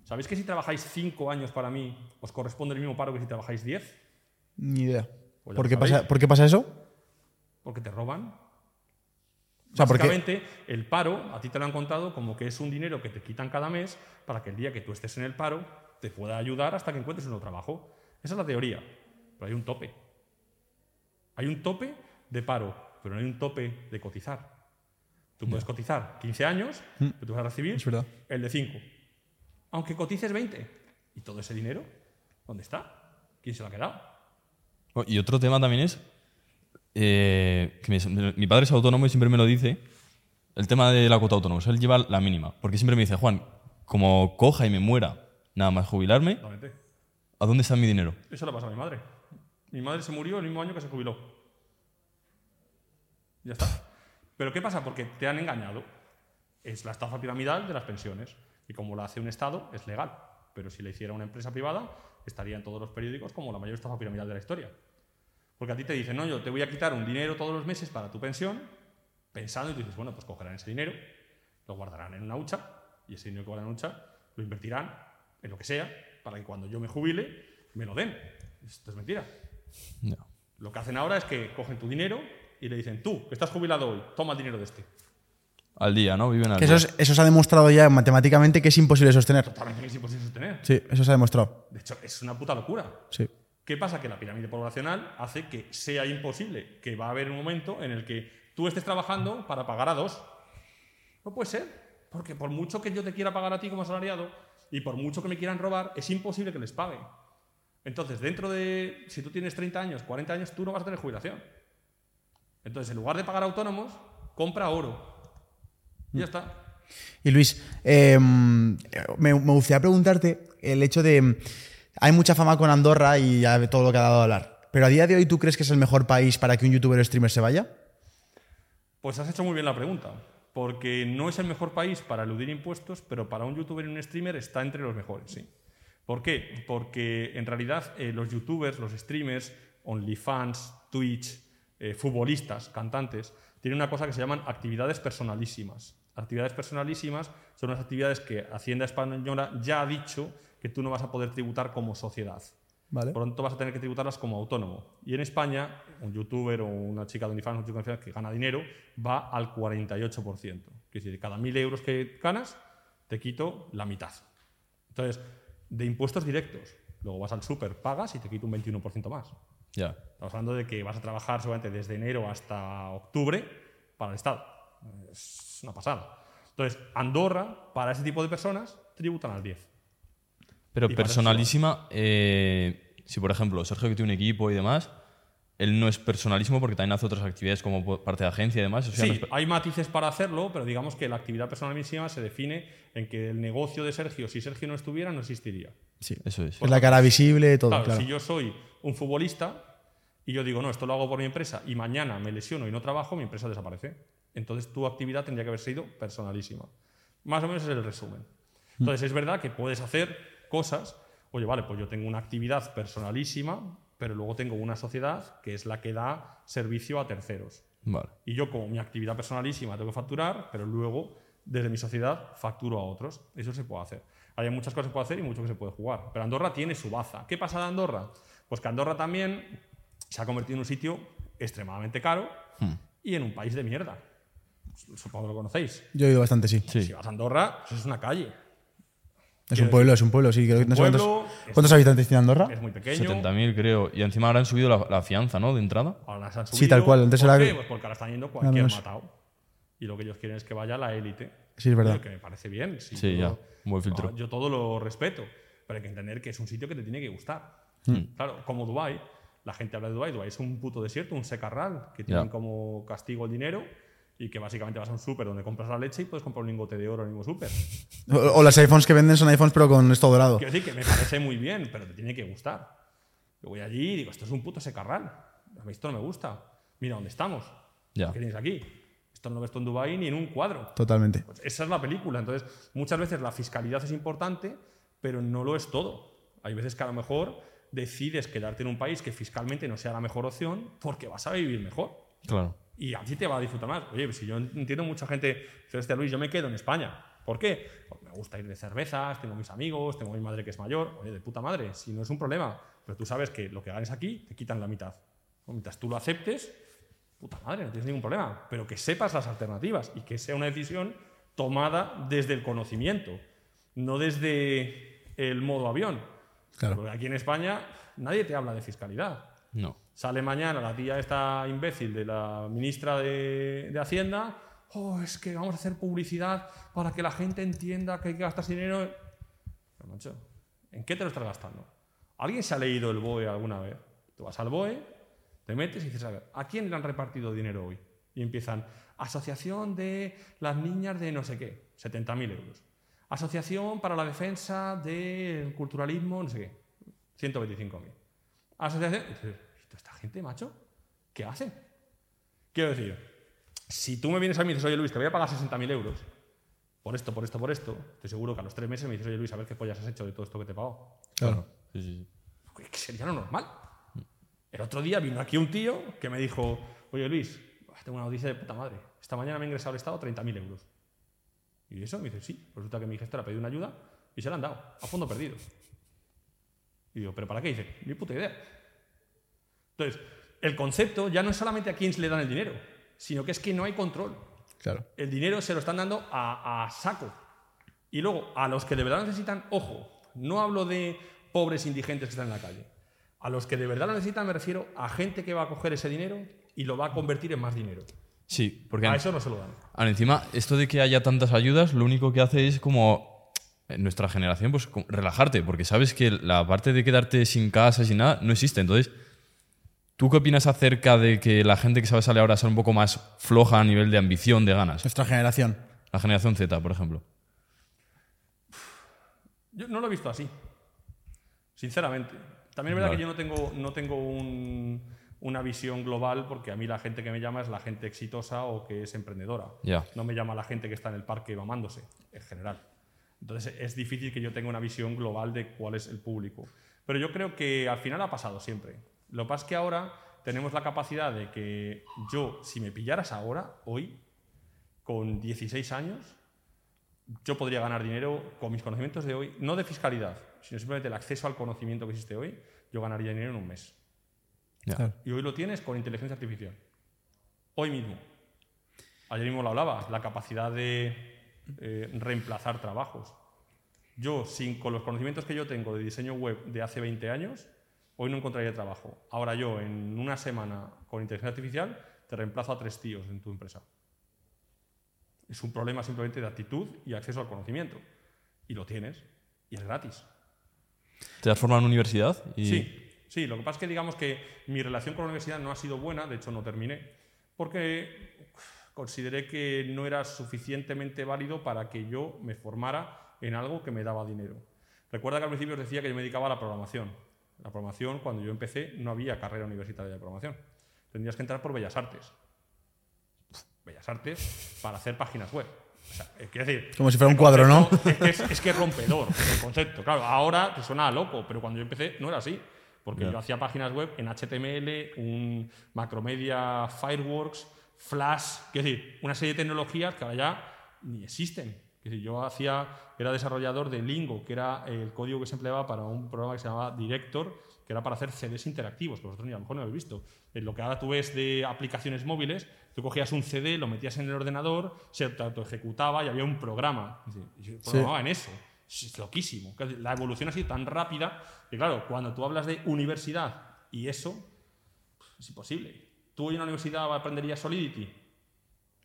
¿Sabéis que si trabajáis cinco años para mí os corresponde el mismo paro que si trabajáis 10? Ni idea. Pues ¿Por qué, pasa, ¿Por qué pasa eso? Porque te roban. O sea, porque Básicamente, el paro, a ti te lo han contado como que es un dinero que te quitan cada mes para que el día que tú estés en el paro te pueda ayudar hasta que encuentres un nuevo trabajo. Esa es la teoría. Pero hay un tope. Hay un tope de paro, pero no hay un tope de cotizar. Tú puedes cotizar 15 años, pero tú vas a recibir Mm. El de 5. Aunque cotices 20. ¿Y todo ese dinero? ¿Dónde está? ¿Quién se lo ha quedado? Oh, Y otro tema también es eh, que mi, mi padre es autónomo y siempre me lo dice, el tema de la cuota autónoma. Él lleva la mínima. Porque siempre me dice, Juan, como coja y me muera nada más jubilarme, Totalmente. ¿a dónde está mi dinero? Eso le pasa a mi madre. Mi madre se murió el mismo año que se jubiló. Ya está. Pero ¿qué pasa? Porque te han engañado. Es la estafa piramidal de las pensiones. Y como la hace un Estado, es legal. Pero si la hiciera una empresa privada, estaría en todos los periódicos como la mayor estafa piramidal de la historia. Porque a ti te dicen, no, yo te voy a quitar un dinero todos los meses para tu pensión, pensando, y tú dices, bueno, pues cogerán ese dinero, lo guardarán en una hucha, y ese dinero que guardan en una hucha lo invertirán en lo que sea, para que cuando yo me jubile, me lo den. Esto es mentira. Ya. Lo que hacen ahora es que cogen tu dinero y le dicen, tú, que estás jubilado hoy, toma el dinero de este. Al día, ¿no? Viven al que eso, día. es- eso se ha demostrado ya matemáticamente que es imposible sostener. Totalmente es imposible sostener. Sí, eso se ha demostrado. De hecho, es una puta locura. Sí. ¿Qué pasa? Que la pirámide poblacional hace que sea imposible, que va a haber un momento en el que tú estés trabajando para pagar a dos. No puede ser, porque por mucho que yo te quiera pagar a ti como asalariado y por mucho que me quieran robar, es imposible que les pague. Entonces, dentro de, si tú tienes 30 años, 40 años, tú no vas a tener jubilación. Entonces, en lugar de pagar autónomos, compra oro. Y ya está. Y Luis, eh, me, me gustaría preguntarte el hecho de. Hay mucha fama con Andorra y ya todo lo que ha dado a hablar. Pero a día de hoy, ¿tú crees que es el mejor país para que un youtuber o streamer se vaya? Pues has hecho muy bien la pregunta. Porque no es el mejor país para eludir impuestos, pero para un youtuber y un streamer está entre los mejores, sí. ¿Por qué? Porque en realidad eh, los youtubers, los streamers, OnlyFans, Twitch, eh, futbolistas, cantantes, tienen una cosa que se llaman actividades personalísimas. Actividades personalísimas son unas actividades que Hacienda Española ya ha dicho que tú no vas a poder tributar como sociedad. Vale. Por lo tanto, vas a tener que tributarlas como autónomo. Y en España, un youtuber o una chica de OnlyFans, un chico de OnlyFans que gana dinero, va al 48%. Es decir, cada 1.000 euros que ganas, te quito la mitad. Entonces, de impuestos directos, luego vas al súper, pagas y te quito un 21% más. Ya. Estamos hablando de que vas a trabajar seguramente desde enero hasta octubre para el Estado. Es una pasada. Entonces, Andorra, para ese tipo de personas, tributan al 10. Pero Y personalísima, eh, si por ejemplo Sergio que tiene un equipo y demás, él no es personalísimo porque también hace otras actividades como parte de agencia y demás. ya no Sí, per- hay matices para hacerlo, pero digamos que la actividad personalísima se define en que el negocio de Sergio, si Sergio no estuviera, no existiría. Sí. eso es. Es la cara visible, todo, Claro, claro. si yo soy un futbolista y yo digo, no, esto lo hago por mi empresa y mañana me lesiono y no trabajo, mi empresa desaparece. Entonces tu actividad tendría que haber sido personalísima. Más o menos es el resumen. Entonces es verdad que puedes hacer cosas, oye, vale, pues yo tengo una actividad personalísima, pero luego tengo una sociedad que es la que da servicio a terceros. Vale. Y yo, como mi actividad personalísima, tengo que facturar, pero luego, desde mi sociedad, facturo a otros. Eso se puede hacer. Hay muchas cosas que se puede hacer y mucho que se puede jugar. Pero Andorra tiene su baza. ¿Qué pasa de Andorra? Pues que Andorra también se ha convertido en un sitio extremadamente caro y en un país de mierda. Supongo que lo conocéis. Yo he ido bastante, sí. Sí. Si vas a Andorra, eso es una calle. Es un pueblo, es un pueblo, sí. creo que no sé pueblo, cuántos, ¿Cuántos habitantes tiene Andorra? Es muy pequeño. 70.000 creo. Y encima ahora han subido la, la fianza, ¿no? De entrada. Ahora las han Sí, subido. tal cual, antes ¿Por era- qué? Pues porque ahora están yendo cualquier matado. Y lo que ellos quieren es que vaya la élite. Sí, es verdad. Que me parece bien. Sí, Sí, yo- ya. Un buen filtro. yo todo lo respeto. Pero hay que entender que es un sitio que te tiene que gustar. Hmm. Claro, como Dubai La gente habla de Dubai Dubái es un puto desierto, un secarral, que tienen Ya. como castigo el dinero y que básicamente vas a un súper donde compras la leche y puedes comprar un lingote de oro en el mismo súper. O, o las iPhones que venden son iPhones, pero con esto dorado. Quiero decir que me parece muy bien, pero te tiene que gustar. Yo voy allí y digo, esto es un puto secarral. A mí esto no me gusta. Mira dónde estamos. Ya. ¿Qué tienes aquí? Esto no lo ves tú en Dubái ni en un cuadro. Totalmente. Pues esa es la película. Entonces, muchas veces la fiscalidad es importante, pero no lo es todo. Hay veces que a lo mejor decides quedarte en un país que fiscalmente no sea la mejor opción porque vas a vivir mejor. Claro. Y a ti te va a disfrutar más. Oye, pues si yo entiendo mucha gente, dice, "Hostia, Luis, yo me quedo en España. ¿Por qué? Porque me gusta ir de cervezas, tengo mis amigos, tengo mi madre que es mayor. Oye, de puta madre, si no es un problema. Pero tú sabes que lo que ganes aquí te quitan la mitad. Mientras tú lo aceptes, puta madre, no tienes ningún problema. Pero que sepas las alternativas y que sea una decisión tomada desde el conocimiento, no desde el modo avión. Claro. Porque aquí en España nadie te habla de fiscalidad. No. Sale mañana la tía esta imbécil de la ministra de, de Hacienda. Oh, es que vamos a hacer publicidad para que la gente entienda que hay que gastar dinero. Pero, macho, ¿en qué te lo estás gastando? ¿Alguien se ha leído el BOE alguna vez? Tú vas al BOE, te metes y dices, a ver, ¿a quién le han repartido dinero hoy? Y empiezan, Asociación de las niñas de no sé qué, 70.000 euros. Asociación para la defensa del culturalismo, no sé qué, 125.000. Asociación. y dices, ¿y toda esta gente, macho? ¿Qué hacen? Quiero decir, si tú me vienes a mí y dices, oye Luis, te voy a pagar 60.000 euros por esto, por esto, por esto, estoy seguro que a los tres meses me dices, oye Luis, a ver qué pollas has hecho de todo esto que te he pagado. Claro. Sí, sí, sí. Sería lo normal. El otro día vino aquí un tío que me dijo, oye Luis, tengo una noticia de puta madre. Esta mañana me ha ingresado al Estado 30.000 euros. ¿Y eso? Me dice, sí. Resulta que mi gestora ha pedido una ayuda y se la han dado, a fondo perdido. Y digo, ¿pero para qué? dice, ni puta idea. Entonces, el concepto ya no es solamente a quién le dan el dinero, sino que es que no hay control. Claro. El dinero se lo están dando a, a saco. Y luego, a los que de verdad necesitan, ojo, no hablo de pobres indigentes que están en la calle. A los que de verdad lo necesitan me refiero a gente que va a coger ese dinero y lo va a convertir en más dinero. Sí, porque A eso no se lo dan. Ahora, encima, esto de que haya tantas ayudas, lo único que hace es como en nuestra generación, pues relajarte, porque sabes que la parte de quedarte sin casa, sin nada, no existe. Entonces, ¿tú qué opinas acerca de que la gente que sabe salir ahora sea un poco más floja a nivel de ambición, de ganas? Nuestra generación. La generación Z, por ejemplo. Yo no lo he visto así. Sinceramente. También es verdad Vale. que yo no tengo, no tengo un, una visión global porque a mí la gente que me llama es la gente exitosa o que es emprendedora. Ya. No me llama la gente que está en el parque mamándose, en general. Entonces es difícil que yo tenga una visión global de cuál es el público. Pero yo creo que al final ha pasado siempre. Lo que pasa es que ahora tenemos la capacidad de que yo, si me pillaras ahora, hoy, con 16 años, yo podría ganar dinero con mis conocimientos de hoy, no de fiscalidad, sino simplemente el acceso al conocimiento que existe hoy, yo ganaría dinero en un mes. Claro. Y hoy lo tienes con inteligencia artificial. Hoy mismo. Ayer mismo lo hablabas, la capacidad de eh, reemplazar trabajos. Yo, sin, con los conocimientos que yo tengo de diseño web de hace 20 años, hoy no encontraría trabajo. Ahora yo, en una semana con inteligencia artificial, te reemplazo a tres tíos en tu empresa. Es un problema simplemente de actitud y acceso al conocimiento. Y lo tienes. Y es gratis. ¿Te has formado en universidad? Sí, sí. Lo que pasa es que digamos que mi relación con la universidad no ha sido buena, de hecho no terminé, porque consideré que no era suficientemente válido para que yo me formara en algo que me daba dinero. Recuerda que al principio os decía que yo me dedicaba a la programación. La programación, cuando yo empecé, no había carrera universitaria de programación. Tendrías que entrar por Bellas Artes. Bellas Artes para hacer páginas web. O sea, eh, quiero decir, Como si fuera un cuadro, ¿no? Es que es, es que es rompedor el concepto. Claro, ahora te suena a loco, pero cuando yo empecé no era así. Porque Ya. yo hacía páginas web en HTML, un Macromedia Fireworks, Flash, es decir, una serie de tecnologías que ahora ya ni existen. Decir, yo hacía, era desarrollador de Lingo, que era el código que se empleaba para un programa que se llamaba Director, que era para hacer CDs interactivos, que vosotros ni a lo mejor no lo habéis visto. En lo que ahora tú ves de aplicaciones móviles, tú cogías un CD, lo metías en el ordenador, se auto ejecutaba y había un programa. Y programaba en eso. Es loquísimo. La evolución ha sido tan rápida que, claro, cuando tú hablas de universidad y eso, es imposible. ¿Tú en la universidad aprenderías Solidity?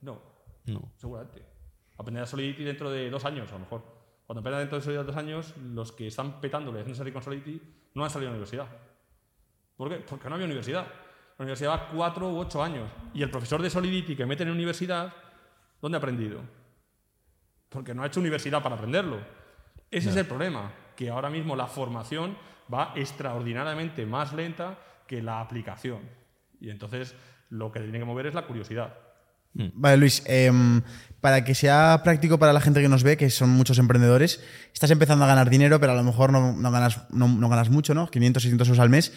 No, No. seguramente. Aprenderás Solidity dentro de dos años, a lo mejor. Cuando aprendas dentro de esos dos años, los que están petándole haciendo salir con Solidity no han salido a la universidad. ¿Por qué? Porque no había universidad. La universidad va cuatro u ocho años. Y el profesor de Solidity que meten en universidad, ¿dónde ha aprendido? Porque no ha hecho universidad para aprenderlo. Ese es el problema, que ahora mismo la formación va extraordinariamente más lenta que la aplicación. Y entonces lo que tiene que mover es la curiosidad. Vale, Luis, em, para que sea práctico para la gente que nos ve, que son muchos emprendedores, estás empezando a ganar dinero, pero a lo mejor no, no ganas, no, no ganas mucho, ¿no? 500, 600 euros al mes.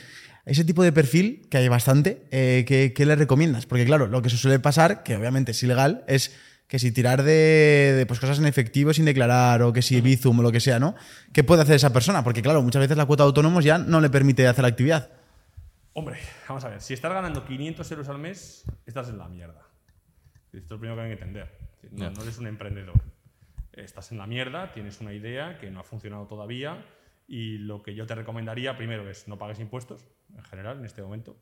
Ese tipo de perfil, que hay bastante, eh, ¿qué, qué le recomiendas? Porque claro, lo que se suele pasar, que obviamente es ilegal, es que si tirar de, de, pues, cosas en efectivo sin declarar o que si Bizum o lo que sea, ¿no? ¿Qué puede hacer esa persona? Porque claro, muchas veces la cuota de autónomos ya no le permite hacer la actividad. Hombre, vamos a ver, si estás ganando 500 euros al mes, estás en la mierda. Esto es lo primero que hay que entender. No, no eres un emprendedor. Estás en la mierda, tienes una idea que no ha funcionado todavía y lo que yo te recomendaría primero es no pagues impuestos en general en este momento.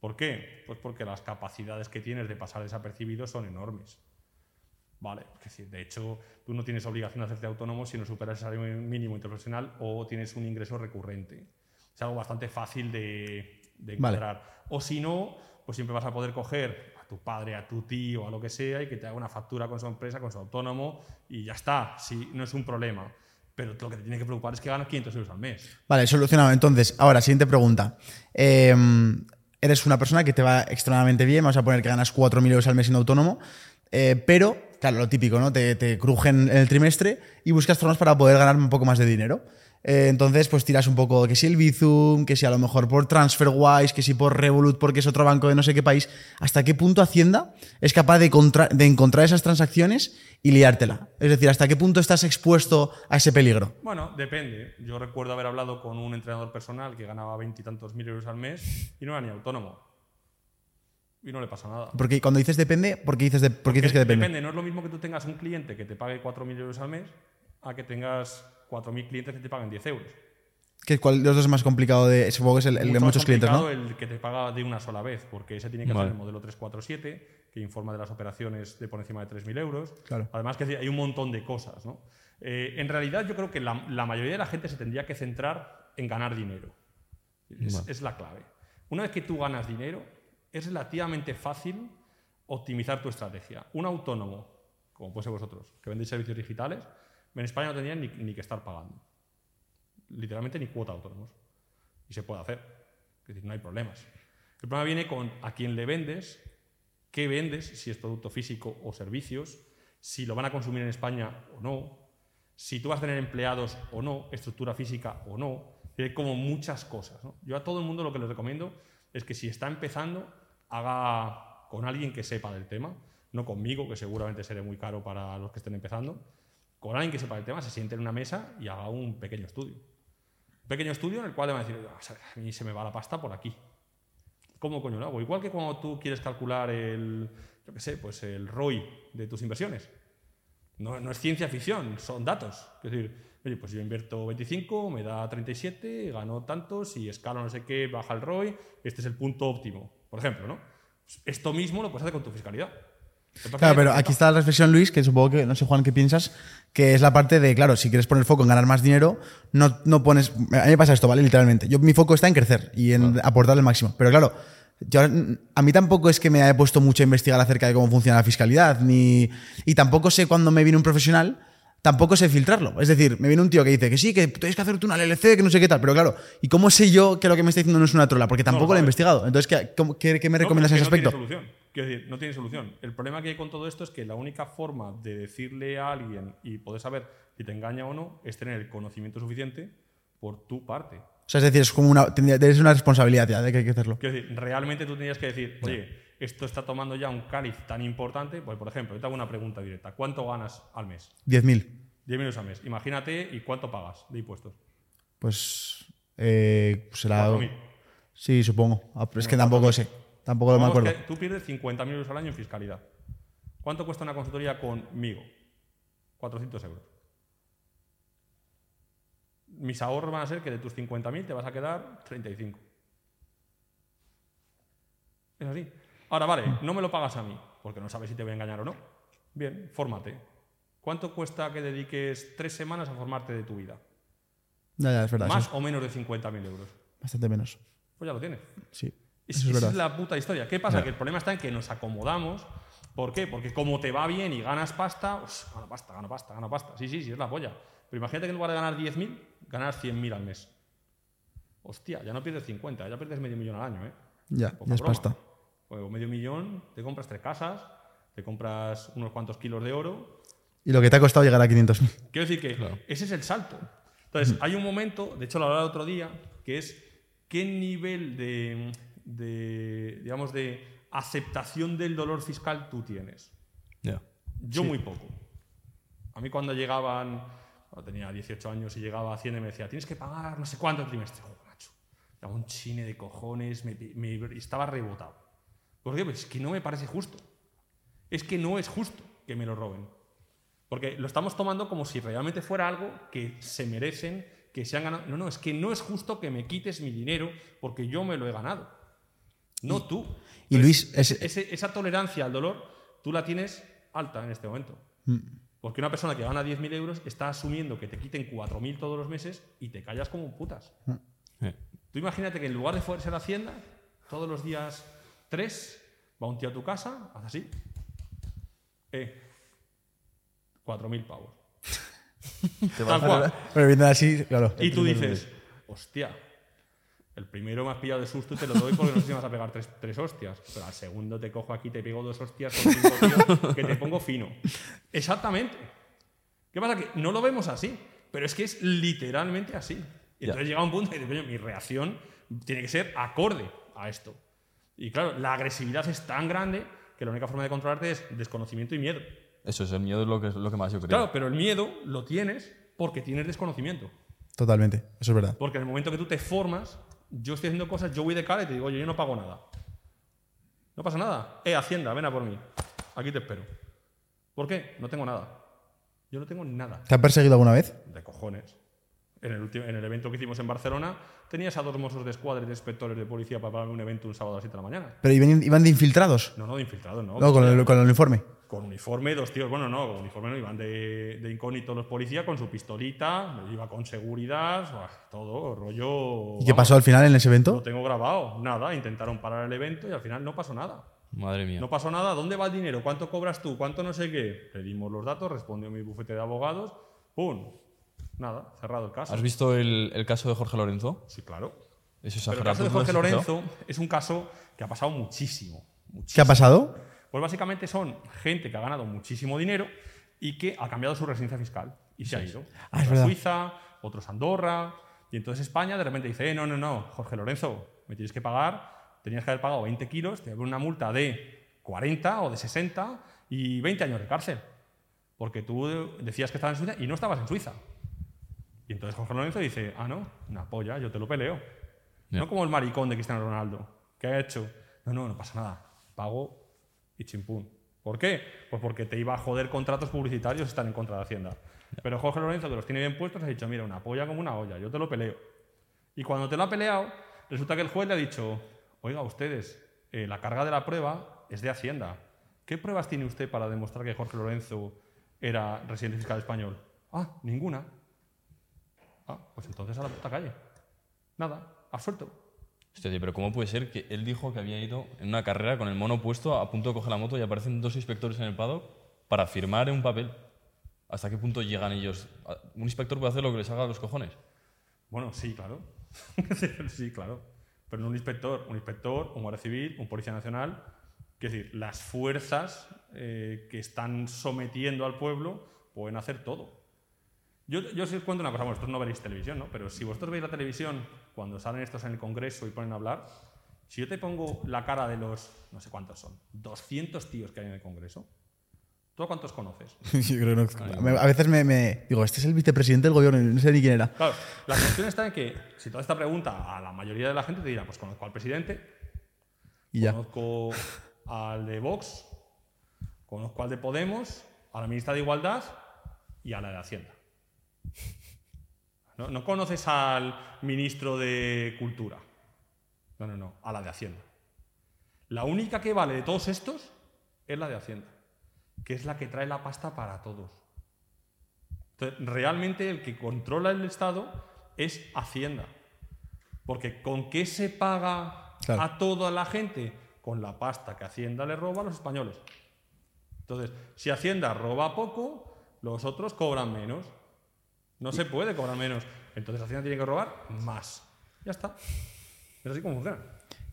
¿Por qué? Pues porque las capacidades que tienes de pasar desapercibido son enormes. Vale, decir, de hecho, tú no tienes obligación de hacerte autónomo si no superas el salario mínimo interprofesional o tienes un ingreso recurrente. Es algo bastante fácil de, de Vale. encontrar. O si no, pues siempre vas a poder coger a tu padre, a tu tío, a lo que sea, y que te haga una factura con su empresa, con su autónomo, y ya está. Sí, no es un problema. Pero lo que te tiene que preocupar es que ganas 500 euros al mes. Vale, solucionado. Entonces, ahora, siguiente pregunta. Eh, eres una persona que te va extremadamente bien, vamos a poner que ganas 4.000 euros al mes en autónomo, eh, pero, claro, lo típico, ¿no? Te, te crujen en el trimestre y buscas formas para poder ganar un poco más de dinero. Eh, entonces, pues tiras un poco, que si el Bizum, que si a lo mejor por TransferWise, que si por Revolut, porque es otro banco de no sé qué país. ¿Hasta qué punto Hacienda es capaz de, contra- de encontrar esas transacciones y liártela? Es decir, ¿hasta qué punto estás expuesto a ese peligro? Bueno, depende. Yo recuerdo haber hablado con un entrenador personal que ganaba veintitantos mil euros al mes y no era ni autónomo. Y no le pasa nada. Porque cuando dices depende, ¿por qué dices, de- por qué dices que depende? No es lo mismo que tú tengas un cliente que te pague 4.000 euros al mes a que tengas 4.000 clientes que te paguen 10 euros. ¿Qué- ¿Cuál de los dos es más complicado? De, supongo que es el, el de muchos clientes, ¿no? el que te paga de una sola vez, porque ese tiene que Vale. hacer el modelo 347, que informa de las operaciones de por encima de 3.000 euros. Claro. Además, que hay un montón de cosas. ¿no? Eh, en realidad, yo creo que la, la mayoría de la gente se tendría que centrar en ganar dinero. Es, Vale. es la clave. Una vez que tú ganas dinero, es relativamente fácil optimizar tu estrategia. Un autónomo, como puede ser vosotros, que vendéis servicios digitales, en España no tendrían ni, que estar pagando. Literalmente ni cuota autónomos. Y se puede hacer. Es decir, no hay problemas. El problema viene con a quién le vendes, qué vendes, si es producto físico o servicios, si lo van a consumir en España o no, si tú vas a tener empleados o no, estructura física o no. Hay como muchas cosas. Yo a todo el mundo lo que les recomiendo es que si está empezando, haga con alguien que sepa del tema, no conmigo, que seguramente seré muy caro para los que estén empezando, con alguien que sepa del tema, se siente en una mesa y haga un pequeño estudio. Un pequeño estudio en el cual le van a decir, "Ah, a mí se me va la pasta por aquí. ¿Cómo coño lo hago? Igual que cuando tú quieres calcular el, yo qué sé, pues el ROI de tus inversiones. No, no es ciencia ficción, son datos. Es decir, oye, pues yo invierto 25, me da 37, gano tantos, y escalo no sé qué, baja el ROI, este es el punto óptimo, por ejemplo, ¿no? Pues Esto mismo lo puedes hacer con tu fiscalidad. Claro, pero aquí está la reflexión, Luis, que supongo que, no sé, Juan, qué piensas, que es la parte de, claro, si quieres poner foco en ganar más dinero, no, no pones. A mí me pasa esto, ¿vale? Literalmente. Yo, mi foco está en crecer y en aportar el máximo. Pero claro, yo, a mí tampoco es que me haya puesto mucho a investigar acerca de cómo funciona la fiscalidad, ni. Y tampoco sé cuando me viene un profesional. Tampoco sé filtrarlo. Es decir, me viene un tío que dice que sí, que tienes que hacerte una LLC, que no sé qué tal. Pero claro, ¿y cómo sé yo que lo que me está diciendo no es una trola? Porque tampoco lo he investigado. Entonces, ¿qué, qué- qué me No, recomiendas en pero ese es que aspecto? No tiene solución. Quiero decir, no tiene solución. El problema que hay con todo esto es que la única forma de decirle a alguien y poder saber si te engaña o no es tener el conocimiento suficiente por tu parte. O sea, es decir, es como una, tienes una responsabilidad ya de que hay que hacerlo. Quiero decir, realmente tú tenías que decir, oye, esto está tomando ya un cáliz tan importante. Pues, por ejemplo, yo te hago una pregunta directa. ¿Cuánto ganas al mes? 10.000. 10 minutos al mes. Imagínate y cuánto pagas de impuestos. Pues, eh, pues será. 4.000. Sí, supongo. Ah, pero es que tampoco sé. Tampoco me Vamos acuerdo. que tú pierdes 50.000 euros al año en fiscalidad. ¿Cuánto cuesta una consultoría conmigo? 400 euros. Mis ahorros van a ser que de tus 50.000 te vas a quedar 35. Es así. Ahora, vale, no me lo pagas a mí, porque no sabes si te voy a engañar o no. Bien, fórmate. ¿Cuánto cuesta que dediques tres semanas a formarte de tu vida? Ya, ya, es verdad. ¿Más sí. o menos de 50.000 euros? Bastante menos. Pues ya lo tienes. Sí. Es, Eso es esa es la puta historia. ¿Qué pasa? Que el problema está en que nos acomodamos. ¿Por qué? Porque como te va bien y ganas pasta, pues, gano pasta, gano pasta, gano pasta. Sí, sí, sí, es la polla. Pero imagínate que en lugar de ganar 10.000, ganas 100.000 al mes. Hostia, ya no pierdes 50, ya pierdes medio millón al año, ¿eh? Ya, Poca ya es broma. pasta. Con medio millón te compras tres casas, te compras unos cuantos kilos de oro. Y lo que te ha costado llegar a 500.000. Quiero decir que ese es el salto. Entonces, hay un momento, de hecho lo hablaba el otro día, que es qué nivel de, de, digamos, de aceptación del dolor fiscal tú tienes. Ya. Yo muy poco. A mí cuando llegaban, cuando tenía 18 años y llegaba a Hacienda y me decía, tienes que pagar no sé cuánto el trimestre. Joder, macho, daba un chine de cojones, me, me- estaba rebotado. ¿Por qué? Pues es que no me parece justo. Es que no es justo que me lo roben. Porque lo estamos tomando como si realmente fuera algo que se merecen, que se han ganado. No, no, es que no es justo que me quites mi dinero porque yo me lo he ganado. No tú. y Luis, es- esa tolerancia al dolor, tú la tienes alta en este momento. Mm. Porque una persona que gana 10.000 euros está asumiendo que te quiten 4.000 todos los meses y te callas como putas. Eh. Tú imagínate que en lugar de ser Hacienda, todos los días 3, va un tío a tu casa, hace así. Eh, 4.000 pavos. Tal cual. Pero viendo así, claro. Y tú dices, hostia, el primero me has pillado de susto y te lo doy porque no sé si me vas a pegar tres, tres hostias. Pero al segundo te cojo aquí, te pego dos hostias con cinco tíos que te pongo fino. Exactamente. ¿Qué pasa? Que no lo vemos así, pero es que es literalmente así. Y entonces llega un punto y dices, coño, mi reacción tiene que ser acorde a esto. Y claro, la agresividad es tan grande que la única forma de controlarte es desconocimiento y miedo. Eso es el miedo es lo que, es lo que más yo creo. Claro, pero el miedo lo tienes porque tienes desconocimiento. Totalmente, eso es verdad. Porque en el momento que tú te formas, yo estoy haciendo cosas, yo voy de cara y te digo, oye, yo no pago nada. No pasa nada. Eh, Hacienda, ven a por mí. Aquí te espero. ¿Por qué? No tengo nada. Yo no tengo nada. ¿Te han perseguido alguna vez? De cojones. En el, último- en el evento que hicimos en Barcelona, tenías a dos mozos de escuadra y de inspectores de policía para pagarme un evento un sábado a las 7 de la mañana. ¿Pero iban, iban de infiltrados? No, no, de infiltrados, no. No, con el, con el uniforme. Con uniforme, dos tíos, bueno, no, con uniforme no, iban de, de incógnito los policías con su pistolita, iba con seguridad, todo, rollo... ¿Y qué vamos, pasó al final en ese Lo evento? tengo grabado, nada, intentaron parar el evento y al final no pasó nada. Madre mía. No pasó nada, ¿dónde va el dinero? ¿Cuánto cobras tú? ¿Cuánto no sé qué? Le dimos los datos, respondió mi bufete de abogados, ¡pum! Nada, cerrado el caso. ¿Has visto el, el caso de Jorge Lorenzo? Sí, claro. Eso es Pero el caso de Jorge ¿lo has Lorenzo es un caso que ha pasado muchísimo. ¿Qué ha muchísimo. pasado? Pues básicamente son gente que ha ganado muchísimo dinero y que ha cambiado su residencia fiscal y se ha ido. Ah, Otros a. Suiza, otros a Andorra. Y entonces España de repente dice, eh, no, no, no, Jorge Lorenzo, me tienes que pagar, tenías que haber pagado 20 kilos, te voy a poner una multa de 40 o de 60 y 20 años de cárcel. Porque tú decías que estabas en Suiza y no estabas en Suiza. Y entonces Jorge Lorenzo dice, ah, no, una polla, yo te lo peleo. No como el maricón de Cristiano Ronaldo. ¿Qué ha hecho? No, no, no pasa nada. Pago y chimpún. ¿Por qué? Pues porque te iba a joder contratos publicitarios están en contra de Hacienda. Pero Jorge Lorenzo, que los tiene bien puestos, ha dicho, mira, una polla como una olla, yo te lo peleo. Y cuando te lo ha peleado, resulta que el juez le ha dicho, oiga, ustedes, eh, la carga de la prueba es de Hacienda. ¿Qué pruebas tiene usted para demostrar que Jorge Lorenzo era residente fiscal español? Ah, ninguna. Ah, pues entonces a la puta calle. Nada, absuelto. Hostia, tío, pero ¿cómo puede ser que él dijo que había ido en una carrera con el mono puesto a punto de coger la moto y aparecen dos inspectores en el paddock para firmar un papel? ¿Hasta qué punto llegan ellos? Un inspector puede hacer lo que les haga a los cojones. Bueno, sí, claro. sí, claro. Pero no un inspector, un inspector, un guardia civil, un policía nacional. Es decir, las fuerzas eh, que están sometiendo al pueblo pueden hacer todo. Yo, yo os cuento una cosa, bueno, vosotros no veréis televisión, ¿no? Pero si vosotros veis la televisión cuando salen estos en el Congreso y ponen a hablar, si yo te pongo la cara de los, no sé cuántos son, 200 tíos que hay en el Congreso, ¿tú a cuántos conoces? Yo creo que no- a veces me, me- digo, este es el vicepresidente del gobierno, y no sé ni quién era. Claro, la cuestión está en que si toda esta pregunta a la mayoría de la gente te dirá, pues conozco al presidente, Y ya. conozco al de Vox, conozco al de Podemos, a la ministra de Igualdad y a la de Hacienda. No, no conoces al ministro de Cultura. No, no, no, a la de Hacienda. La única que vale de todos estos es la de Hacienda, que es la que trae la pasta para todos. Entonces, realmente el que controla el Estado es Hacienda. Porque ¿con qué se paga Claro. a toda la gente? Con la pasta que Hacienda le roba a los españoles. Entonces, si Hacienda roba poco, los otros cobran menos. No se puede cobrar menos. Entonces Hacienda tiene que robar más. Ya está. Es así como funciona.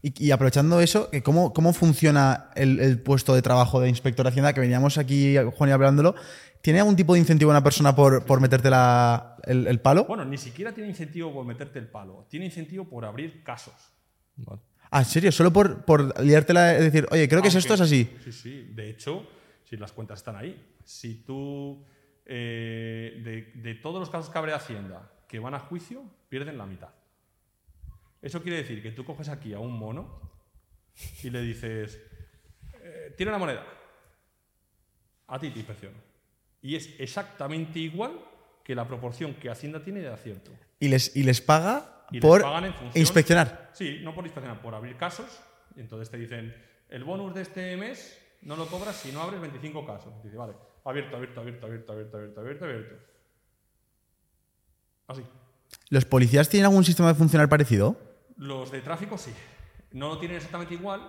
Y, y aprovechando eso, ¿cómo, cómo funciona el, el puesto de trabajo de inspector de Hacienda? Que veníamos aquí, Juan, y hablándolo. ¿Tiene algún tipo de incentivo una persona por, por meterte la- el, el palo? Bueno, ni siquiera tiene incentivo por meterte el palo. Tiene incentivo por abrir casos. Vale. Ah, ¿en serio? Solo por, por liártela, es decir, oye, creo que es esto, es Aunque- así. Sí, sí. De hecho, si las cuentas están ahí. Si tú, eh, de, de todos los casos que abre Hacienda que van a juicio, pierden la mitad. Eso quiere decir que tú coges aquí a un mono y le dices, eh, tira una moneda. A ti te inspecciono. Y es exactamente igual que la proporción que Hacienda tiene de acierto. Y les, y les paga Y les por pagan en función- inspeccionar. Sí, no por inspeccionar, por abrir casos. Y entonces te dicen, el bonus de este mes no lo cobras si no abres 25 casos. Dice, vale, abierto, abierto, abierto, abierto, abierto, abierto, abierto, abierto. Así. ¿Los policías tienen algún sistema de funcionar parecido? Los de tráfico sí. No lo tienen exactamente igual,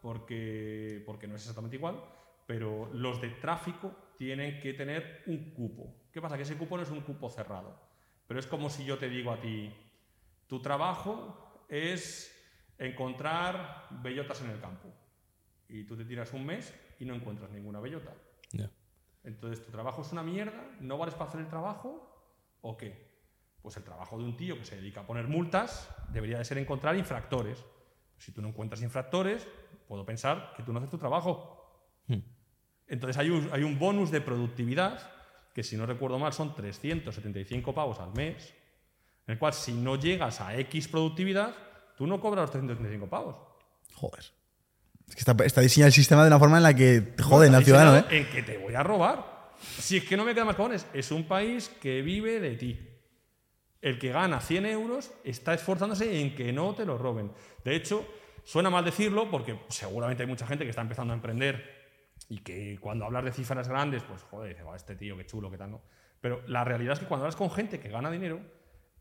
porque, porque no es exactamente igual, pero los de tráfico tienen que tener un cupo. ¿Qué pasa? Que ese cupo no es un cupo cerrado. Pero es como si yo te digo a ti, tu trabajo es encontrar bellotas en el campo. Y tú te tiras un mes y no encuentras ninguna bellota. Ya. Entonces, ¿tu trabajo es una mierda? ¿No vales para hacer el trabajo? ¿O qué? Pues el trabajo de un tío que se dedica a poner multas debería de ser encontrar infractores. Si tú no encuentras infractores, puedo pensar que tú no haces tu trabajo. Entonces hay un, hay un bonus de productividad, que si no recuerdo mal son 375 pavos al mes, en el cual si no llegas a X productividad, tú no cobras los 375 pavos. Joder. Es que está, está diseñado el sistema de una forma en la que te joden al ciudadano, ¿eh? En que te voy a robar. Si es que no me queda más cojones, es un país que vive de ti. El que gana 100 euros está esforzándose en que no te lo roben. De hecho, suena mal decirlo porque seguramente hay mucha gente que está empezando a emprender y que cuando hablas de cifras grandes, pues joder, dice, "Buah, este tío, qué chulo, qué tal, ¿no? Pero la realidad es que cuando hablas con gente que gana dinero,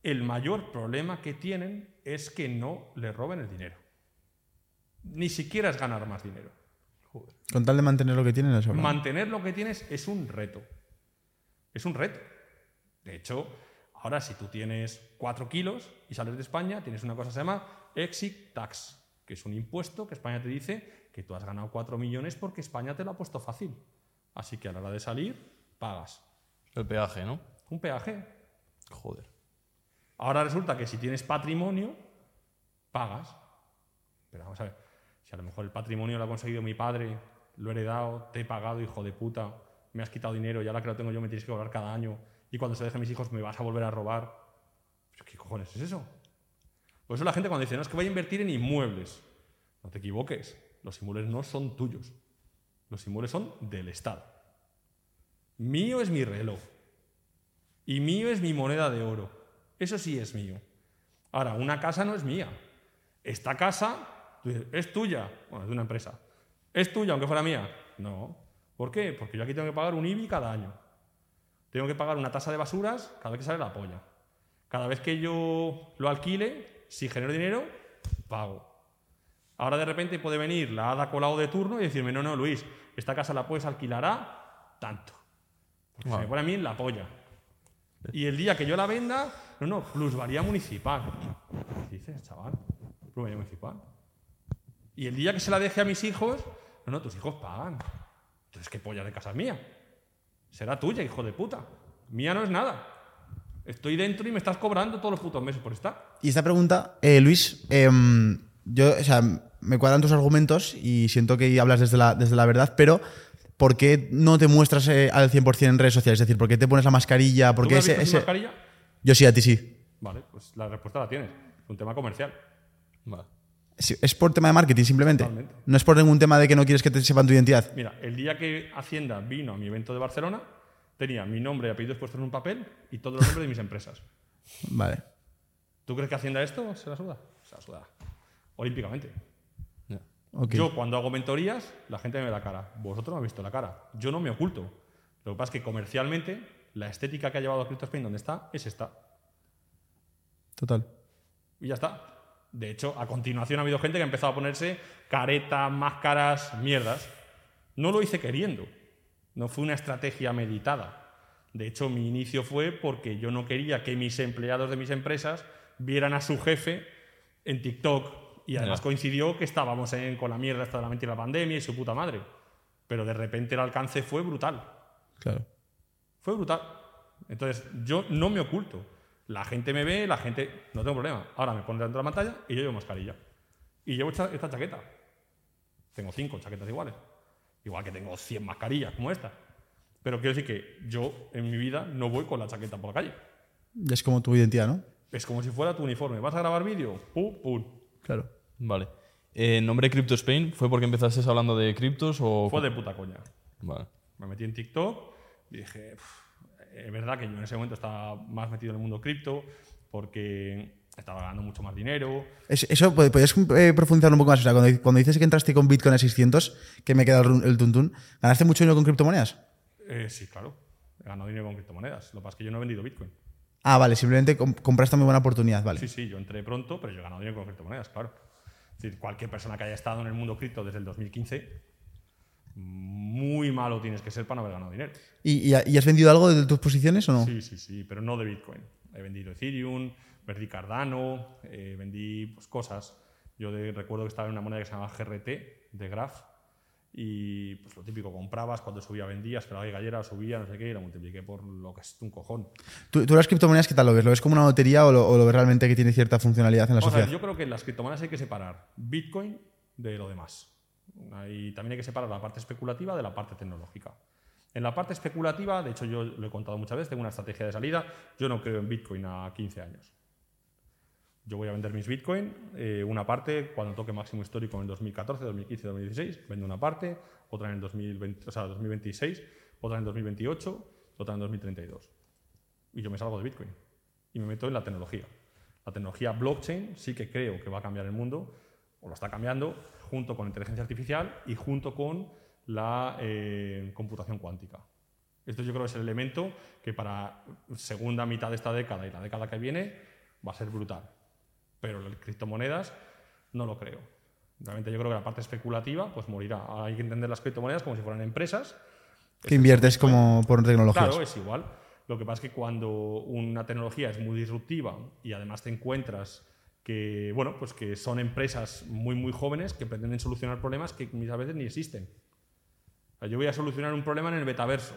el mayor problema que tienen es que no le roben el dinero. Ni siquiera es ganar más dinero. Con tal de mantener lo que tienen, eso. ¿no? Mantener lo que tienes es un reto. Es un reto. De hecho, ahora si tú tienes 4 kilos y sales de España, tienes una cosa que se llama exit tax, que es un impuesto que España te dice que tú has ganado 4 millones porque España te lo ha puesto fácil. Así que a la hora de salir, pagas. El peaje, ¿no? Un peaje. Joder. Ahora resulta que si tienes patrimonio, pagas. Pero vamos a ver, a lo mejor el patrimonio lo ha conseguido mi padre, lo he heredado, te he pagado, hijo de puta, me has quitado dinero y ahora que lo tengo yo me tienes que cobrar cada año y cuando se deje mis hijos me vas a volver a robar. ¿Pero ¿Qué cojones es eso? Por eso la gente cuando dice, no, es que voy a invertir en inmuebles. No te equivoques, los inmuebles no son tuyos. Los inmuebles son del Estado. Mío es mi reloj. Y mío es mi moneda de oro. Eso sí es mío. Ahora, una casa no es mía. Esta casa tú dices, es tuya. Bueno, es de una empresa. ¿Es tuya aunque fuera mía? No. ¿Por qué? Porque yo aquí tengo que pagar un IBI cada año. Tengo que pagar una tasa de basuras cada vez que sale la polla. Cada vez que yo lo alquile, si genero dinero, pago. Ahora de repente puede venir la hada colado de turno y decirme, no, no, Luis, esta casa la puedes alquilar a tanto. Porque se me pone a mí en la polla. Y el día que yo la venda, no, no, plusvalía municipal. ¿Qué dices, chaval? Plusvalía municipal. Y el día que se la deje a mis hijos, no, no, tus hijos pagan. Entonces, ¿qué polla de casa es mía? Será tuya, hijo de puta. Mía no es nada. Estoy dentro y me estás cobrando todos los putos meses por estar. Y esta pregunta, eh, Luis, em, yo, o sea, me cuadran tus argumentos y siento que hablas desde la, desde la verdad, pero ¿por qué no te muestras eh, al 100% en redes sociales? Es decir, ¿por qué te pones la mascarilla? ¿Por ¿Tú qué ese, ese- mascarilla? Yo sí, a ti sí. Vale, pues la respuesta la tienes. Es un tema comercial. Vale. Es por tema de marketing, simplemente. Totalmente. No es por ningún tema de que no quieres que te sepan tu identidad. Mira, el día que Hacienda vino a mi evento de Barcelona, tenía mi nombre y apellidos puestos en un papel y todos los nombres de mis empresas. Vale. ¿Tú crees que Hacienda esto se la suda? Se la suda. Olímpicamente. Ok. Yo cuando hago mentorías, la gente me ve la cara. Vosotros no habéis visto la cara. Yo no me oculto. Lo que pasa es que comercialmente, la estética que ha llevado a CryptoSpain donde está, es esta. Total. Y ya está. De hecho, a continuación ha habido gente que ha empezado a ponerse caretas, máscaras, mierdas. No lo hice queriendo. No fue una estrategia meditada. De hecho, mi inicio fue porque yo no quería que mis empleados de mis empresas vieran a su jefe en TikTok. Y además coincidió que estábamos en- con la mierda esta de la mentira de la pandemia y su puta madre. Pero de repente el alcance fue brutal. Claro. Fue brutal. Entonces, yo no me oculto. La gente me ve, la gente. No tengo problema. Ahora me pone delante de la pantalla y yo llevo mascarilla. Y llevo esta, esta chaqueta. Tengo cinco chaquetas iguales. Igual que tengo 100 mascarillas como esta. Pero quiero decir que yo en mi vida no voy con la chaqueta por la calle. Es como tu identidad, ¿no? Es como si fuera tu uniforme. ¿Vas a grabar vídeo? Pum, pum. Claro. Vale. Eh, ¿El nombre Crypto Spain fue porque empezaste hablando de criptos o...? Fue de puta coña. Vale. Me metí en TikTok y dije, "Pff, es verdad que yo en ese momento estaba más metido en el mundo cripto porque estaba ganando mucho más dinero. Es- eso, ¿pod- ¿podrías eh, profundizar un poco más? O sea, cuando, cuando dices que entraste con Bitcoin a 600, que me queda el, el tuntún, ¿ganaste mucho dinero con criptomonedas? Eh, sí, claro. He ganado dinero con criptomonedas. Lo que pasa es que yo no he vendido Bitcoin. Ah, vale, simplemente com- compraste muy buena oportunidad, vale. Sí, sí, yo entré pronto, pero yo he ganado dinero con criptomonedas, claro. Es decir, cualquier persona que haya estado en el mundo cripto desde el 2015, muy malo tienes que ser para no haber ganado dinero. ¿Y, y ha- y has vendido algo de tus posiciones o no? Sí, sí, sí, pero no de Bitcoin. He vendido Ethereum, vendí Cardano, eh, vendí pues, cosas. Yo de- recuerdo que estaba en una moneda que se llama GRT, de Graph, y pues lo típico, comprabas, cuando subía vendías, esperaba que cayera, subía, no sé qué, y lo multipliqué por lo que es un cojón. ¿Tú, tú las criptomonedas qué tal lo ves? ¿Lo ves como una lotería o lo, o lo ves realmente que tiene cierta funcionalidad en la ver, sociedad? yo creo que en las criptomonedas hay que separar Bitcoin de lo demás. También hay que separar la parte especulativa de la parte tecnológica. En la parte especulativa, de hecho yo lo he contado muchas veces, tengo una estrategia de salida. Yo no creo en Bitcoin a 15 años. Yo voy a vender mis Bitcoin, eh, una parte cuando toque máximo histórico en 2014, 2015, 2016, vendo una parte, otra en el 2020, o sea, 2026, otra en 2028, otra en 2032. Y yo me salgo de Bitcoin y me meto en la tecnología. La tecnología blockchain sí que creo que va a cambiar el mundo, o lo está cambiando, junto con inteligencia artificial y junto con la eh, computación cuántica. Esto yo creo que es el elemento que para segunda mitad de esta década y la década que viene va a ser brutal. Pero las criptomonedas no lo creo. Realmente yo creo que la parte especulativa pues morirá. Hay que entender las criptomonedas como si fueran empresas Que inviertes como por tecnologías. Claro, es igual. Lo que pasa es que cuando una tecnología es muy disruptiva y además te encuentras que, bueno, pues que son empresas muy, muy jóvenes que pretenden solucionar problemas que muchas veces ni existen. O sea, yo voy a solucionar un problema en el metaverso.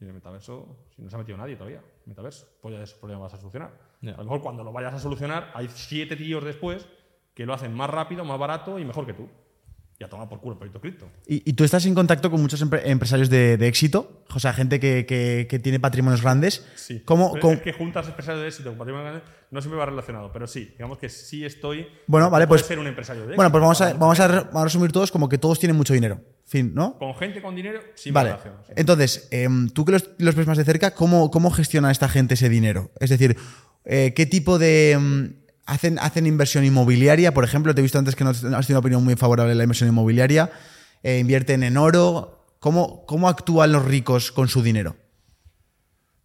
Y en el metaverso, si no se ha metido nadie todavía, metaverso, pues ya ese problema vas a solucionar. Ya. A lo mejor cuando lo vayas a solucionar, hay siete tíos después que lo hacen más rápido, más barato y mejor que tú. Y a tomar por culo el proyecto cripto. ¿Y, y tú estás en contacto con muchos empre- empresarios de, de éxito? O sea, gente que, que- que tiene patrimonios grandes. Sí. ¿Cómo, Pero cómo- Es que juntas empresarios de éxito con patrimonio grande no siempre va relacionado, pero sí, digamos que sí estoy. Bueno, vale, pues- ser un empresario de éxito. Bueno, pues vamos a, vamos, a, vamos resumir todos como que todos tienen mucho dinero. Fin, ¿no? Con gente con dinero, sí me Vale. sí. Entonces, em, tú que los, los ves más de cerca, ¿cómo, cómo gestiona esta gente ese dinero? Es decir, eh, ¿qué tipo de. Hacen, ¿Hacen inversión inmobiliaria? Por ejemplo, te he visto antes que no has tenido una opinión muy favorable de la inversión inmobiliaria. Eh, ¿Invierten en oro? ¿Cómo, ¿Cómo actúan los ricos con su dinero?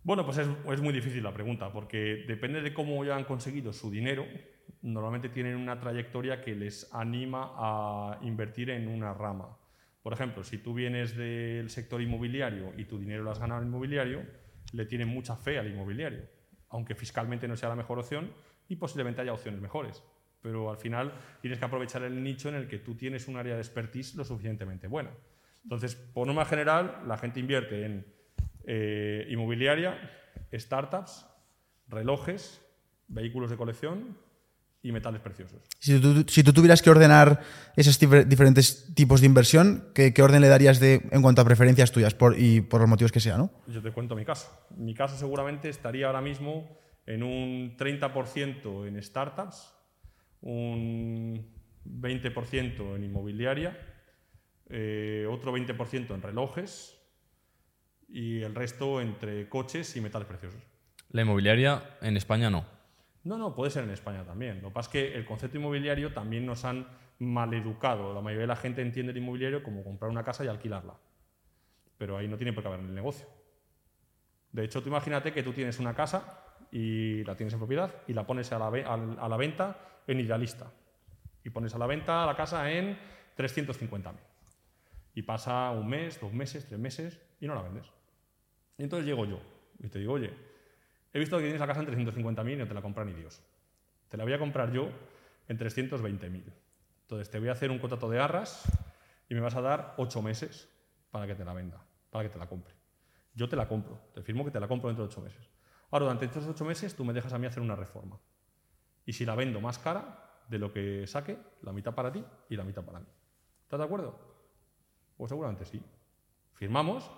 Bueno, pues es, es muy difícil la pregunta, porque depende de cómo ya han conseguido su dinero. Normalmente tienen una trayectoria que les anima a invertir en una rama. Por ejemplo, si tú vienes del sector inmobiliario y tu dinero lo has ganado en inmobiliario, le tienen mucha fe al inmobiliario, aunque fiscalmente no sea la mejor opción y posiblemente haya opciones mejores. Pero al final tienes que aprovechar el nicho en el que tú tienes un área de expertise lo suficientemente buena. Entonces, por norma general, la gente invierte en eh, inmobiliaria, startups, relojes, vehículos de colección y metales preciosos. Si tú, si tú tuvieras que ordenar esos difer- diferentes tipos de inversión, ¿qué, qué orden le darías de, en cuanto a preferencias tuyas por, y por los motivos que sea, ¿no? Yo te cuento mi caso. Mi caso seguramente estaría ahora mismo en un 30% en startups, un 20% en inmobiliaria, eh, otro 20% en relojes y el resto entre coches y metales preciosos. La inmobiliaria en España no. No, no, puede ser en España también. Lo que pasa es que el concepto inmobiliario también nos han maleducado. La mayoría de la gente entiende el inmobiliario como comprar una casa y alquilarla. Pero ahí no tiene por qué haber en el negocio. De hecho, tú imagínate que tú tienes una casa y la tienes en propiedad y la pones a la, a la venta en idealista. Y pones a la venta la casa en 350.000. Y pasa un mes, dos meses, tres meses y no la vendes. Y entonces llego yo y te digo, oye, he visto que tienes la casa en 350.000 y no te la compra ni Dios. Te la voy a comprar yo en 320.000. Entonces te voy a hacer un contrato de arras y me vas a dar ocho meses para que te la venda, para que te la compre. Yo te la compro, te firmo que te la compro dentro de ocho meses. Ahora, durante estos ocho meses tú me dejas a mí hacer una reforma. Y si la vendo más cara de lo que saque, la mitad para ti y la mitad para mí. ¿Estás de acuerdo? Pues seguramente sí. Firmamos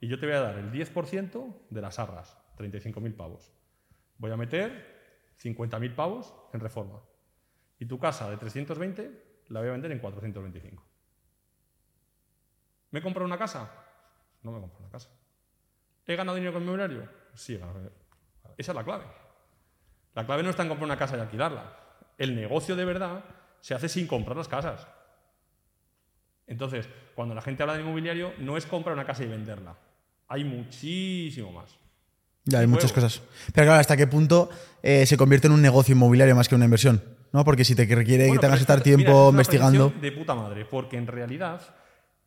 y yo te voy a dar el 10% de las arras, 35.000 pavos. Voy a meter 50.000 pavos en reforma. Y tu casa de 320 la voy a vender en 425. ¿Me he comprado una casa? No me he comprado una casa. ¿He ganado dinero con mi inmobiliario? Sí, he ganado dinero. Esa es la clave. La clave no está en comprar una casa y alquilarla. El negocio de verdad se hace sin comprar las casas. Entonces, cuando la gente habla de inmobiliario, no es comprar una casa y venderla. Hay muchísimo más. Ya, hay muchas cosas. Pero claro, ¿hasta qué punto eh, se convierte en un negocio inmobiliario más que una inversión? ¿No? Porque si te requiere Bueno, que tengas que estar mira, tiempo esto es una investigando. De puta madre, porque en realidad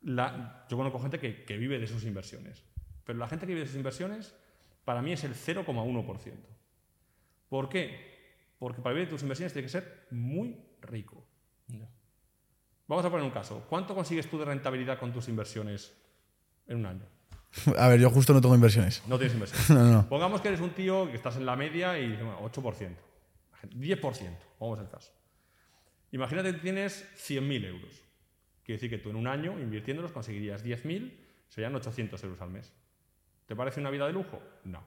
la- yo conozco gente que, que vive de sus inversiones. Pero la gente que vive de sus inversiones, para mí es el 0,1%. ¿Por qué? Porque para vivir de tus inversiones tiene que ser muy rico. Vamos a poner un caso. ¿Cuánto consigues tú de rentabilidad con tus inversiones en un año? A ver, yo justo no tengo inversiones. No tienes inversiones. No, no. Pongamos que eres un tío que estás en la media y bueno, 8%. 10%, vamos al caso. Imagínate que tienes 100.000 euros. Quiere decir que tú en un año, invirtiéndolos, conseguirías 10.000, serían 800 euros al mes. ¿Te parece una vida de lujo? No.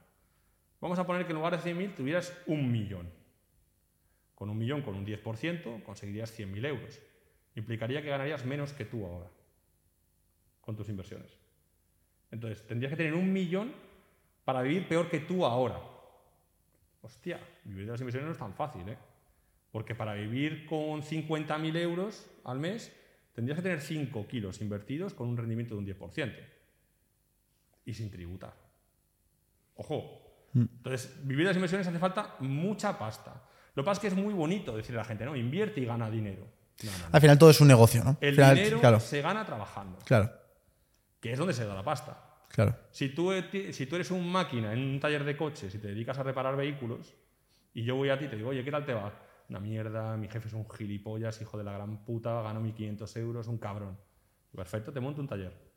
Vamos a poner que en lugar de 100.000 tuvieras un millón. Con un millón, con un 10%, conseguirías 100.000 euros. Implicaría que ganarías menos que tú ahora con tus inversiones. Entonces, tendrías que tener un millón para vivir peor que tú ahora. Hostia, vivir de las inversiones no es tan fácil, ¿eh? Porque para vivir con 50.000 euros al mes, tendrías que tener 5 kilos invertidos con un rendimiento de un 10%. Y sin tributar. Ojo. Entonces, vivir de las inversiones hace falta mucha pasta. Lo que pasa es que es muy bonito decirle a la gente, no, invierte y gana dinero. No, no, no. Al final todo es un negocio, ¿no? El Al final, dinero claro, se gana trabajando, claro, que es donde se da la pasta. claro. Si tú, eti- si tú eres un máquina en un taller de coches y te dedicas a reparar vehículos, y yo voy a ti y te digo, oye, ¿qué tal te va? una mierda, mi jefe es un gilipollas, hijo de la gran puta, gano 1.500 euros, un cabrón. Perfecto, te monto un taller.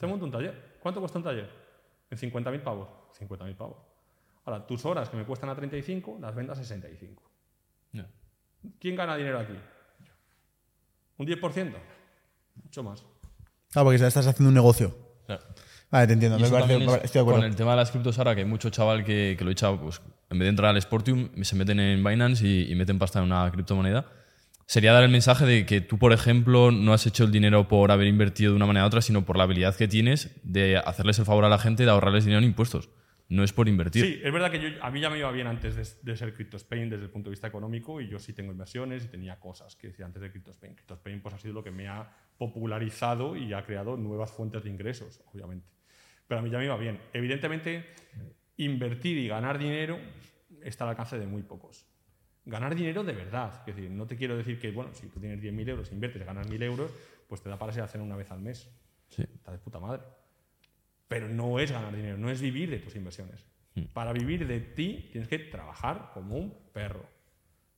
Te monto un taller. ¿Cuánto cuesta un taller? En 50.000 pavos. 50.000 pavos. Ahora, tus horas que me cuestan a 35, las vendas a 65. Ya. ¿Quién gana dinero aquí? ¿Un 10%? Mucho más. Claro, porque estás haciendo un negocio. Claro. Vale, te entiendo. Me parece- es- estoy de acuerdo. Con el tema de las criptos ahora, que hay mucho chaval que, que lo echa, pues, en vez de entrar al Sportium, se meten en Binance y, y meten pasta en una criptomoneda. Sería dar el mensaje de que tú, por ejemplo, no has hecho el dinero por haber invertido de una manera u otra, sino por la habilidad que tienes de hacerles el favor a la gente de ahorrarles dinero en impuestos. No es por invertir. Sí, es verdad que a mí ya me iba bien antes de, de ser CryptoSpain desde el punto de vista económico y yo sí tengo inversiones y tenía cosas que decía antes de CryptoSpain. CryptoSpain pues, ha sido lo que me ha popularizado y ha creado nuevas fuentes de ingresos, obviamente. Pero a mí ya me iba bien. Evidentemente, invertir y ganar dinero está al alcance de muy pocos. Ganar dinero de verdad. Es decir, no te quiero decir que, bueno, si tú tienes 10.000 euros, inviertes y ganas 1.000 euros, pues te da para a hacer una vez al mes. Sí. Está de puta madre. Pero no es ganar dinero, no es vivir de tus inversiones. Para vivir de ti tienes que trabajar como un perro.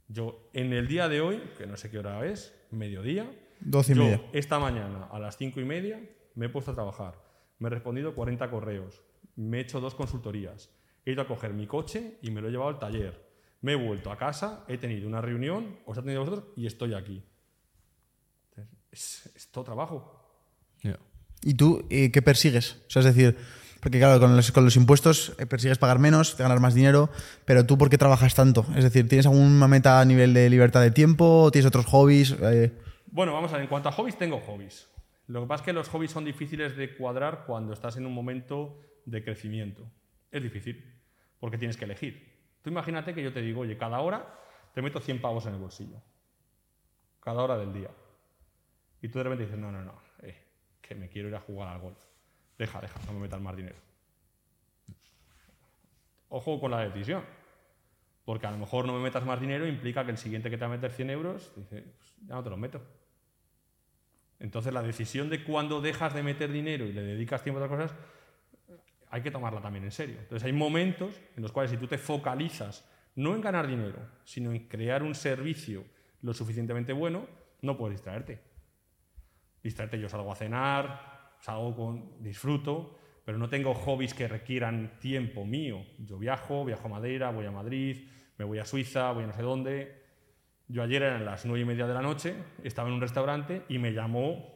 Yo, en el día de hoy, que no sé qué hora es, mediodía, Doce y yo, media. esta mañana a las cinco y media me he puesto a trabajar. Me he respondido 40 correos. Me he hecho dos consultorías. He ido a coger mi coche y me lo he llevado al taller. Me he vuelto a casa, he tenido una reunión, os he tenido vosotros y estoy aquí. Es, es todo trabajo. Ya. ¿Y tú eh, qué persigues? O sea, es decir, porque claro, con los, con los impuestos eh, persigues pagar menos, ganar más dinero, pero tú ¿por qué trabajas tanto? Es decir, ¿tienes alguna meta a nivel de libertad de tiempo? ¿Tienes otros hobbies? Eh, Bueno, vamos a ver, en cuanto a hobbies, tengo hobbies. Lo que pasa es que los hobbies son difíciles de cuadrar cuando estás en un momento de crecimiento. Es difícil, porque tienes que elegir. Tú imagínate que yo te digo, oye, cada hora te meto 100 pavos en el bolsillo. Cada hora del día. Y tú de repente dices, no, no, no, eh, que me quiero ir a jugar al golf. Deja, deja, no me metas más dinero. Ojo con la decisión. Porque a lo mejor no me metas más dinero implica que el siguiente que te va a meter 100 euros, pues ya no te los meto. Entonces la decisión de cuándo dejas de meter dinero y le dedicas tiempo a otras cosas, hay que tomarla también en serio. Entonces hay momentos en los cuales si tú te focalizas no en ganar dinero, sino en crear un servicio lo suficientemente bueno, no puedes distraerte. Distraerte, yo salgo a cenar, salgo con, disfruto, pero no tengo hobbies que requieran tiempo mío. Yo viajo, viajo a Madeira, voy a Madrid, me voy a Suiza, voy a no sé dónde. Yo ayer eran las nueve y media de la noche, estaba en un restaurante y me llamó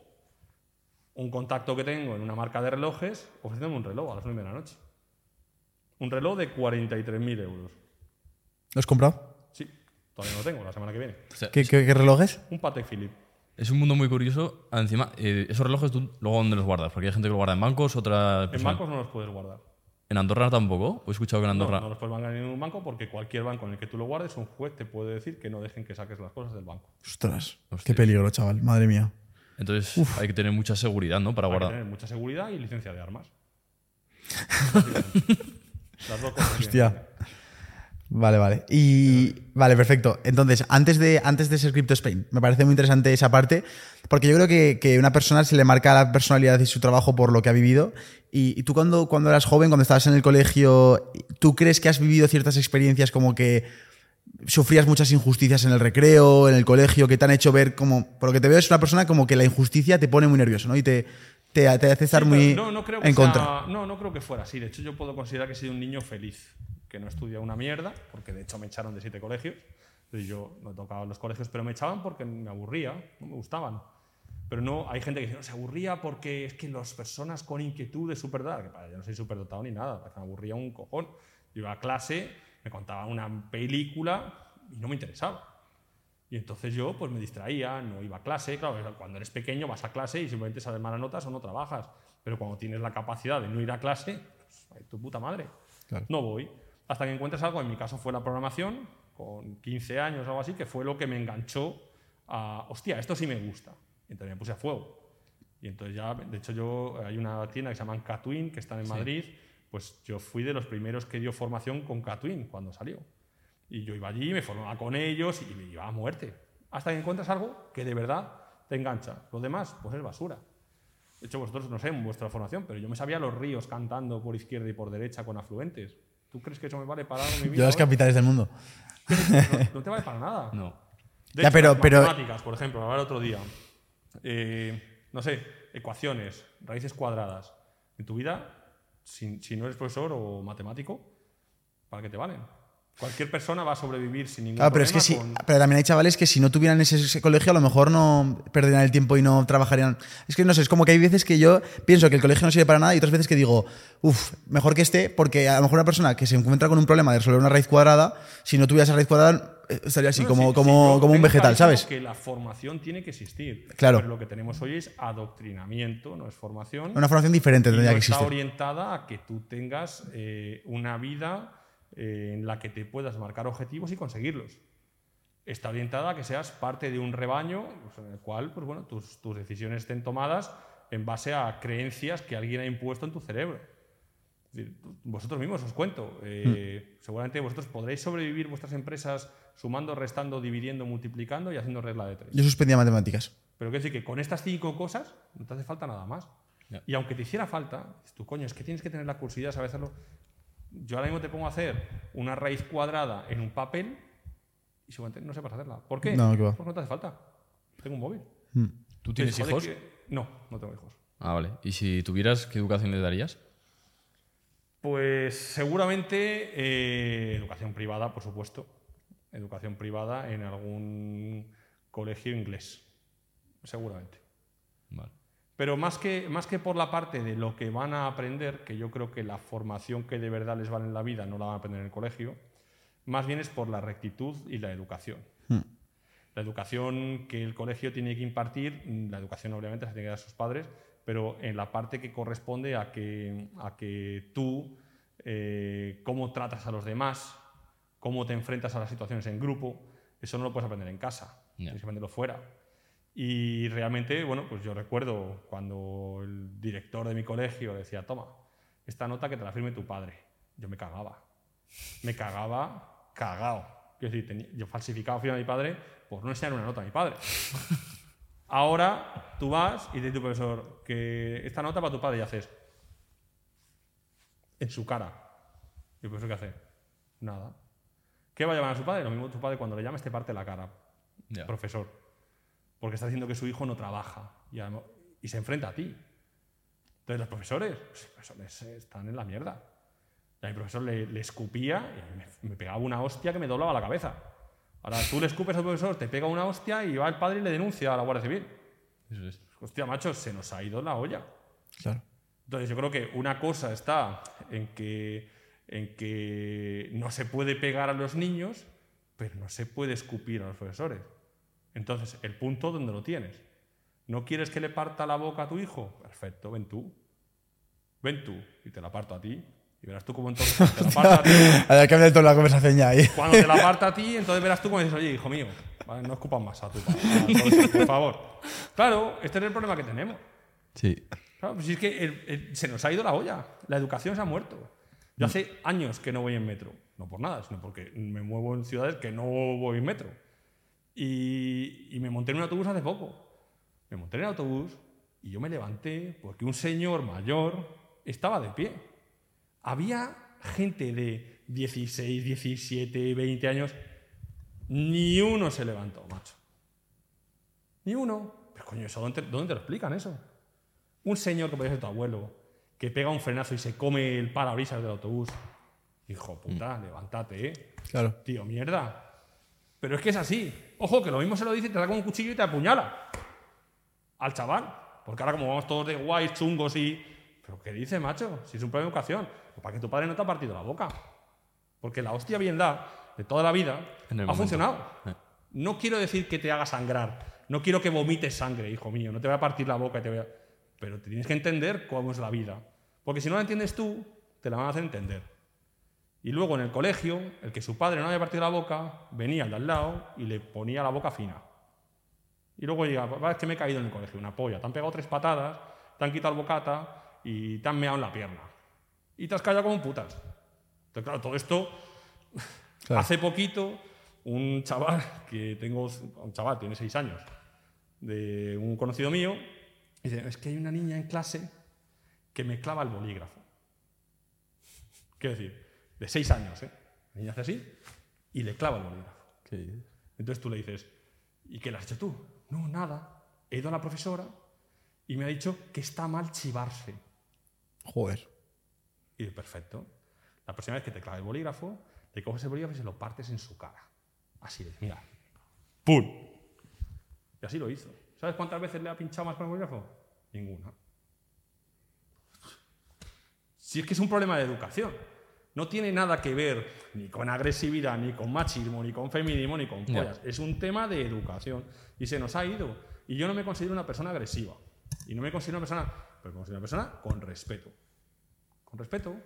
un contacto que tengo en una marca de relojes ofreciéndome un reloj a las nueve de la noche. Un reloj de 43.000 euros. ¿Lo has comprado? Sí, todavía no lo tengo, la semana que viene. O sea, ¿Qué, qué? Un Patek Philippe. Es un mundo muy curioso. Encima, eh, esos relojes tú luego dónde los guardas, porque hay gente que los guarda en bancos, otra En bancos no los puedes guardar. en Andorra tampoco. He escuchado que en No, Andorra. no los puedes guardar en ningún banco porque cualquier banco en el que tú lo guardes, un juez te puede decir que no dejen que saques las cosas del banco. Ostras, qué peligro, chaval. Madre mía. Entonces hay que tener mucha seguridad, ¿no? Para Hay que guardar. tener mucha seguridad y licencia de armas. Las dos cosas. que Hostia. Vale, vale. Y vale, perfecto. Entonces, antes de, antes de ser Crypto Spain, me parece muy interesante esa parte, porque yo creo que, que una persona se le marca la personalidad y su trabajo por lo que ha vivido. Y, y tú cuando, cuando eras joven, cuando estabas en el colegio, ¿tú crees que has vivido ciertas experiencias como que sufrías muchas injusticias en el recreo, en el colegio, que te han hecho ver como, por lo que te veo es una persona como que la injusticia te pone muy nervioso, ¿no? Y te, te, te hace estar Sí, muy no, no creo que en sea- contra. No, no creo que fuera así. De hecho, yo puedo considerar que he sido un niño feliz, que no estudia una mierda, porque de hecho me echaron de siete colegios. Yo no tocaba los colegios, pero me echaban porque me aburría, no me gustaban. Pero no, hay gente que dice, no, se aburría porque es que las personas con inquietudes superdotadas, que para, yo no soy superdotado ni nada, me aburría un cojón. Yo iba a clase, me contaba una película y no me interesaba. Y entonces yo pues me distraía, no iba a clase. Claro, cuando eres pequeño vas a clase y simplemente sabes malas notas o no trabajas. Pero cuando tienes la capacidad de no ir a clase, pues, ay, tu puta madre. Claro. No voy. Hasta que encuentres algo, en mi caso fue la programación, con 15 años o algo así, que fue lo que me enganchó a, hostia, esto sí me gusta. Y entonces me puse a fuego. Y entonces ya, de hecho yo, hay una tienda que se llama Catwin, que está en Madrid, pues yo fui de los primeros que dio formación con Catwin cuando salió. Y yo iba allí, me formaba con ellos y me iba a muerte. Hasta que encuentras algo que de verdad te engancha. Lo demás, pues es basura. De hecho, vosotros no sé en vuestra formación, pero yo me sabía los ríos cantando por izquierda y por derecha con afluentes. ¿Tú crees que eso me vale para algo en mi vida? Yo las capitales del mundo. no, no te vale para nada. No. De Ya, hecho, pero- las pero- matemáticas, por ejemplo, hablar otro día. Eh, no sé, ecuaciones, raíces cuadradas. En tu vida, si, no eres profesor o matemático, ¿para qué te valen? Cualquier persona va a sobrevivir sin ningún Claro, pero es que problema con- Pero también hay chavales que si no tuvieran ese, ese colegio, a lo mejor no perderían el tiempo y no trabajarían. Es que no sé, es como que hay veces que yo pienso que el colegio no sirve para nada y otras veces que digo, uff, mejor que esté, porque a lo mejor una persona que se encuentra con un problema de resolver una raíz cuadrada, si no tuviera esa raíz cuadrada, eh, estaría así, No, como, sí, como, sí, yo como un vegetal, ¿sabes? que la formación tiene que existir. Claro. Pero lo que tenemos hoy es adoctrinamiento, no es formación. Una formación diferente tendría no que está existir. orientada a que tú tengas eh, una vida eh, en la que te puedas marcar objetivos y conseguirlos. Está orientada a que seas parte de un rebaño pues, en el cual pues, bueno, tus, tus decisiones estén tomadas en base a creencias que alguien ha impuesto en tu cerebro. Vosotros mismos os cuento. eh, Seguramente vosotros podréis sobrevivir vuestras empresas sumando, restando, dividiendo, multiplicando y haciendo regla de tres. Yo suspendía matemáticas. Pero quiero decir que con estas cinco cosas no te hace falta nada más. Y aunque te hiciera falta, tú, coño, es que tienes que tener la curiosidad de saber hacerlo. Yo ahora mismo te pongo a hacer una raíz cuadrada en un papel y seguramente no sepas hacerla. ¿Por qué? No. Porque no te hace falta. Tengo un móvil. ¿Tú tienes hijos? que- No, no tengo hijos. Ah, vale. ¿Y si tuvieras, qué educación le darías? Pues seguramente eh, educación privada, por supuesto. Educación privada en algún colegio inglés. Seguramente. Vale. Pero más que, más que por la parte de lo que van a aprender, que yo creo que la formación que de verdad les vale en la vida no la van a aprender en el colegio, más bien es por la rectitud y la educación. La educación que el colegio tiene que impartir, la educación obviamente se tiene que dar a sus padres, pero en la parte que corresponde a que, a que tú, eh, cómo tratas a los demás, cómo te enfrentas a las situaciones en grupo, eso no lo puedes aprender en casa, Ya. tienes que aprenderlo fuera. Y realmente, bueno, pues yo recuerdo cuando el director de mi colegio decía, toma, esta nota que te la firme tu padre. Yo me cagaba. Me cagaba cagao. Quiero decir, tenía- yo falsificaba firma de mi padre por no enseñar una nota a mi padre. Ahora tú vas y dices tu profesor que esta nota para tu padre y haces en su cara. ¿Y el profesor qué hace? Nada. ¿Qué va a llamar a su padre? Lo mismo tu padre cuando le llames te parte la cara. Profesor. Porque está diciendo que su hijo no trabaja y, y se enfrenta a ti. Entonces los profesores, pues, los profesores están en la mierda. Y a mi profesor le, le escupía y me, me pegaba una hostia que me doblaba la cabeza. Ahora tú le escupes al profesor, te pega una hostia y va el padre y le denuncia a la Guardia Civil. Eso es. Hostia, macho, se nos ha ido la olla. Claro. Entonces yo creo que una cosa está en que, en que no se puede pegar a los niños, pero no se puede escupir a los profesores. Entonces, el punto donde lo tienes. ¿No quieres que le parta la boca a tu hijo? Perfecto, ven tú. Ven tú y te la parto a ti. Y verás tú cómo entonces te la parta a ti. A ver, cambia toda la conversación ya ahí. Cuando te la parta a ti, entonces verás tú cómo dices, oye, hijo mío, vale, no escupas más a tu padre, por favor. Claro, este es el problema que tenemos. Sí. Claro, pues es que el- el- se nos ha ido la olla. La educación se ha muerto. Yo hace años que no voy en metro. No por nada, sino porque me muevo en ciudades que no voy en metro. Y, y me monté en un autobús hace poco. Me monté en el autobús y yo me levanté porque un señor mayor estaba de pie. Había gente de 16, 17, 20 años. Ni uno se levantó, macho. Ni uno. Pero coño, ¿eso dónde, dónde te lo explican eso? Un señor que puede ser tu abuelo, que pega un frenazo y se come el parabrisas del autobús. Hijo puta, levántate, ¿eh? Claro. Tío, mierda. Pero es que es así. Ojo, que lo mismo se lo dice te da con un cuchillo y te apuñala. Al chaval. Porque ahora como vamos todos de guays, chungos y... ¿Pero qué dice, macho? Si es un problema de educación. Pues para que tu padre no te ha partido la boca. Porque la hostia bien da de toda la vida ha momento. funcionado. Eh. No quiero decir que te haga sangrar. No quiero que vomites sangre, hijo mío. No te voy a partir la boca y te voy a... Pero tienes que entender cómo es la vida. Porque si no la entiendes tú, te la van a hacer entender. Y luego en el colegio, el que su padre no había partido la boca, venía al de al lado y le ponía la boca fina. Y luego llega, es que me he caído en el colegio, una polla. Te han pegado tres patadas, te han quitado el bocata y te han meado en la pierna. Y te has callado como un putas. Entonces, claro, todo esto Claro. Hace poquito, un chaval que tengo, un chaval, tiene seis años, de un conocido mío, dice, es que hay una niña en clase que me clava el bolígrafo. Quiero decir, de seis años, ¿eh? La niña hace así y le clava el bolígrafo. Entonces tú le dices, ¿y qué le has hecho tú? No, nada. He ido a la profesora y me ha dicho que está mal chivarse. Joder. Y perfecto. La próxima vez que te clave el bolígrafo, le coges el bolígrafo y se lo partes en su cara. Así de, mira. ¡Pum! Y así lo hizo. ¿Sabes cuántas veces le ha pinchado más con el bolígrafo? Ninguna. Si es que es un problema de educación. No tiene nada que ver ni con agresividad, ni con machismo, ni con feminismo, ni con pollas. Es un tema de educación. Y se nos ha ido. Y yo no me considero una persona agresiva. Y no me considero una persona, pero me considero una persona con respeto. Con respeto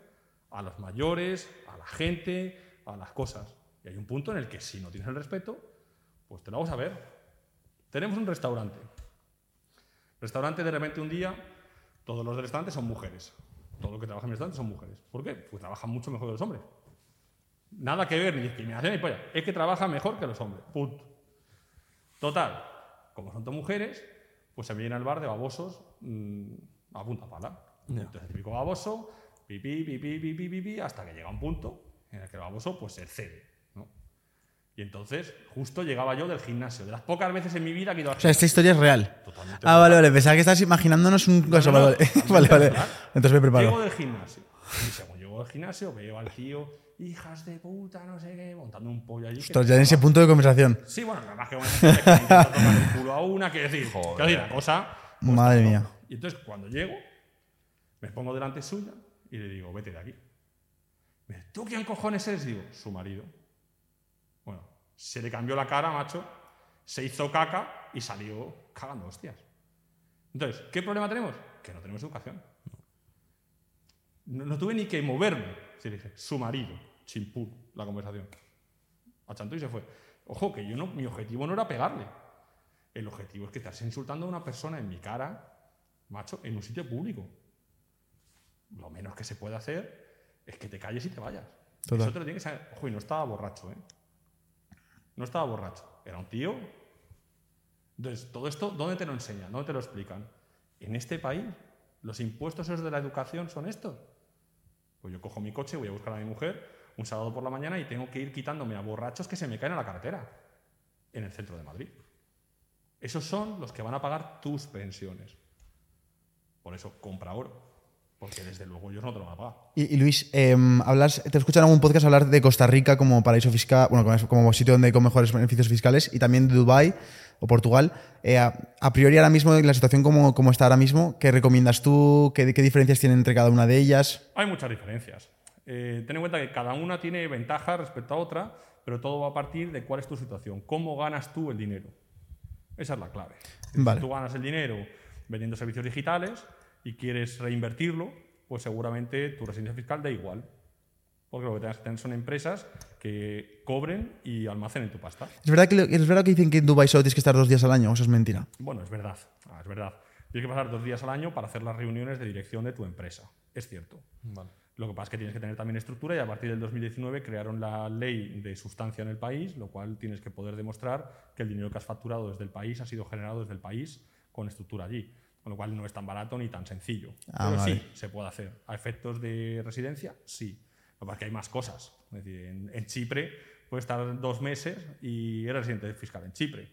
a los mayores, a la gente, a las cosas. Y hay un punto en el que si no tienes el respeto, pues te lo vamos a ver. Tenemos un restaurante. Restaurante, de repente un día, todos los del restaurante son mujeres. Todos los que trabajan en el restaurante son mujeres. ¿Por qué? Pues trabajan mucho mejor que los hombres. Nada que ver, ni discriminación ni polla. Es que trabajan mejor que los hombres. Punto. Total, como son todas mujeres, pues se vienen al bar de babosos mmm, a punta pala. Entonces, el típico baboso, pipí, pipí, pipí, pipí, hasta que llega un punto en el que el baboso pues se cede. Y entonces, justo llegaba yo del gimnasio, de las pocas veces en mi vida que he ido al O sea, esta historia es real. Totalmente Ah, vale, vale. Pensaba que estás imaginándonos un caso. no, vale, vale. Entonces me preparo. Llego del gimnasio. Y según llego del gimnasio, veo al tío, hijas de puta, no sé qué, montando un pollo allí. Ostras, ya en ese punto de conversación. Sí, bueno, nada más que intenta tocar el culo a una, que decir, que decir, la cosa. pues, Madre mía. Y entonces, cuando llego, me pongo delante suya y le digo, vete de aquí. Me dice, ¿tú quién cojones eres? Digo, su marido. Se le cambió la cara, macho, se hizo caca y salió cagando hostias. Entonces, ¿qué problema tenemos? Que no tenemos educación. No, no tuve ni que moverme. Se dije, su marido, chimpú, la conversación. Achantó y se fue. Ojo, que yo no, mi objetivo no era pegarle. El objetivo es que estás insultando a una persona en mi cara, macho, en un sitio público. Lo menos que se puede hacer es que te calles y te vayas. Total. Eso te lo tienes que saber. Ojo, y no estaba borracho, ¿eh? No estaba borracho. Era un tío. Entonces, todo esto, ¿dónde te lo enseñan? ¿Dónde te lo explican? En este país, los impuestos de la educación son estos. Pues yo cojo mi coche, voy a buscar a mi mujer un sábado por la mañana y tengo que ir quitándome a borrachos que se me caen a la carretera en el centro de Madrid. Esos son los que van a pagar tus pensiones. Por eso, compra oro. Porque desde luego ellos no te lo van a pagar. Y, y Luis, eh, hablas, te escuchan en algún podcast hablar de Costa Rica como paraíso fiscal, bueno, como, como sitio donde con mejores beneficios fiscales y también de Dubai o Portugal. Eh, a, a priori, ahora mismo, en la situación como, como está ahora mismo, ¿qué recomiendas tú? ¿Qué, ¿Qué diferencias tienen entre cada una de ellas? Hay muchas diferencias. Eh, ten en cuenta que cada una tiene ventajas respecto a otra, pero todo va a partir de cuál es tu situación. ¿Cómo ganas tú el dinero? Esa es la clave. Vale. Si tú ganas el dinero vendiendo servicios digitales y quieres reinvertirlo, pues seguramente tu residencia fiscal da igual. Porque lo que tengas que tener son empresas que cobren y almacenen tu pasta. ¿Es verdad, que, ¿Es verdad que dicen que en Dubai solo tienes que estar dos días al año? ¿O eso es mentira? Bueno, es verdad, ah, es verdad. Tienes que pasar dos días al año para hacer las reuniones de dirección de tu empresa. Es cierto. Lo que pasa es que tienes que tener también estructura y a partir del 2019 crearon la ley de sustancia en el país, lo cual tienes que poder demostrar que el dinero que has facturado desde el país ha sido generado desde el país con estructura allí. Con lo cual no es tan barato ni tan sencillo. Ah, Pero vale. sí, se puede hacer. ¿A efectos de residencia? Sí. Lo que pasa es que hay más cosas. Es decir, en, en Chipre puedes estar dos meses y eres residente fiscal en Chipre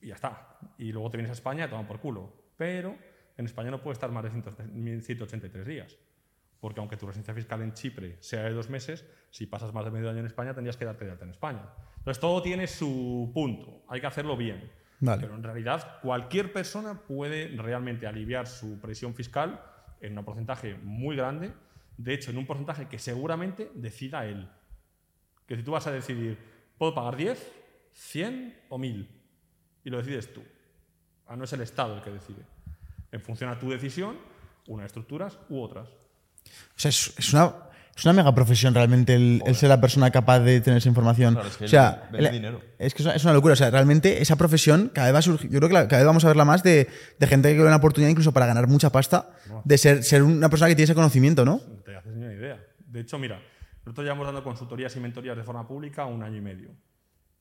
y ya está. Y luego te vienes a España y te toman por culo. Pero en España no puedes estar más de 100 183 días. Porque aunque tu residencia fiscal en Chipre sea de dos meses, si pasas más de medio año en España tendrías que darte de alta en España. Entonces todo tiene su punto. Hay que hacerlo bien. Vale. Pero en realidad cualquier persona puede realmente aliviar su presión fiscal en un porcentaje muy grande. De hecho, en un porcentaje que seguramente decida él. Que si tú vas a decidir, ¿puedo pagar 10, 100 o 1000? Y lo decides tú. Ah, no es el Estado el que decide. En función a tu decisión, unas estructuras u otras. O sea, es, es una, es una mega profesión realmente el, el ser la persona capaz de tener esa información. Claro, es que o sea, vende el- dinero. es que es una, es una locura. O sea, realmente esa profesión cada vez va a surgir. Yo creo que la- cada vez vamos a verla más de, de gente que ve una oportunidad incluso para ganar mucha pasta, de ser, ser una persona que tiene ese conocimiento, ¿no? No te haces ni una idea. De hecho, mira, nosotros llevamos dando consultorías y mentorías de forma pública un año y medio.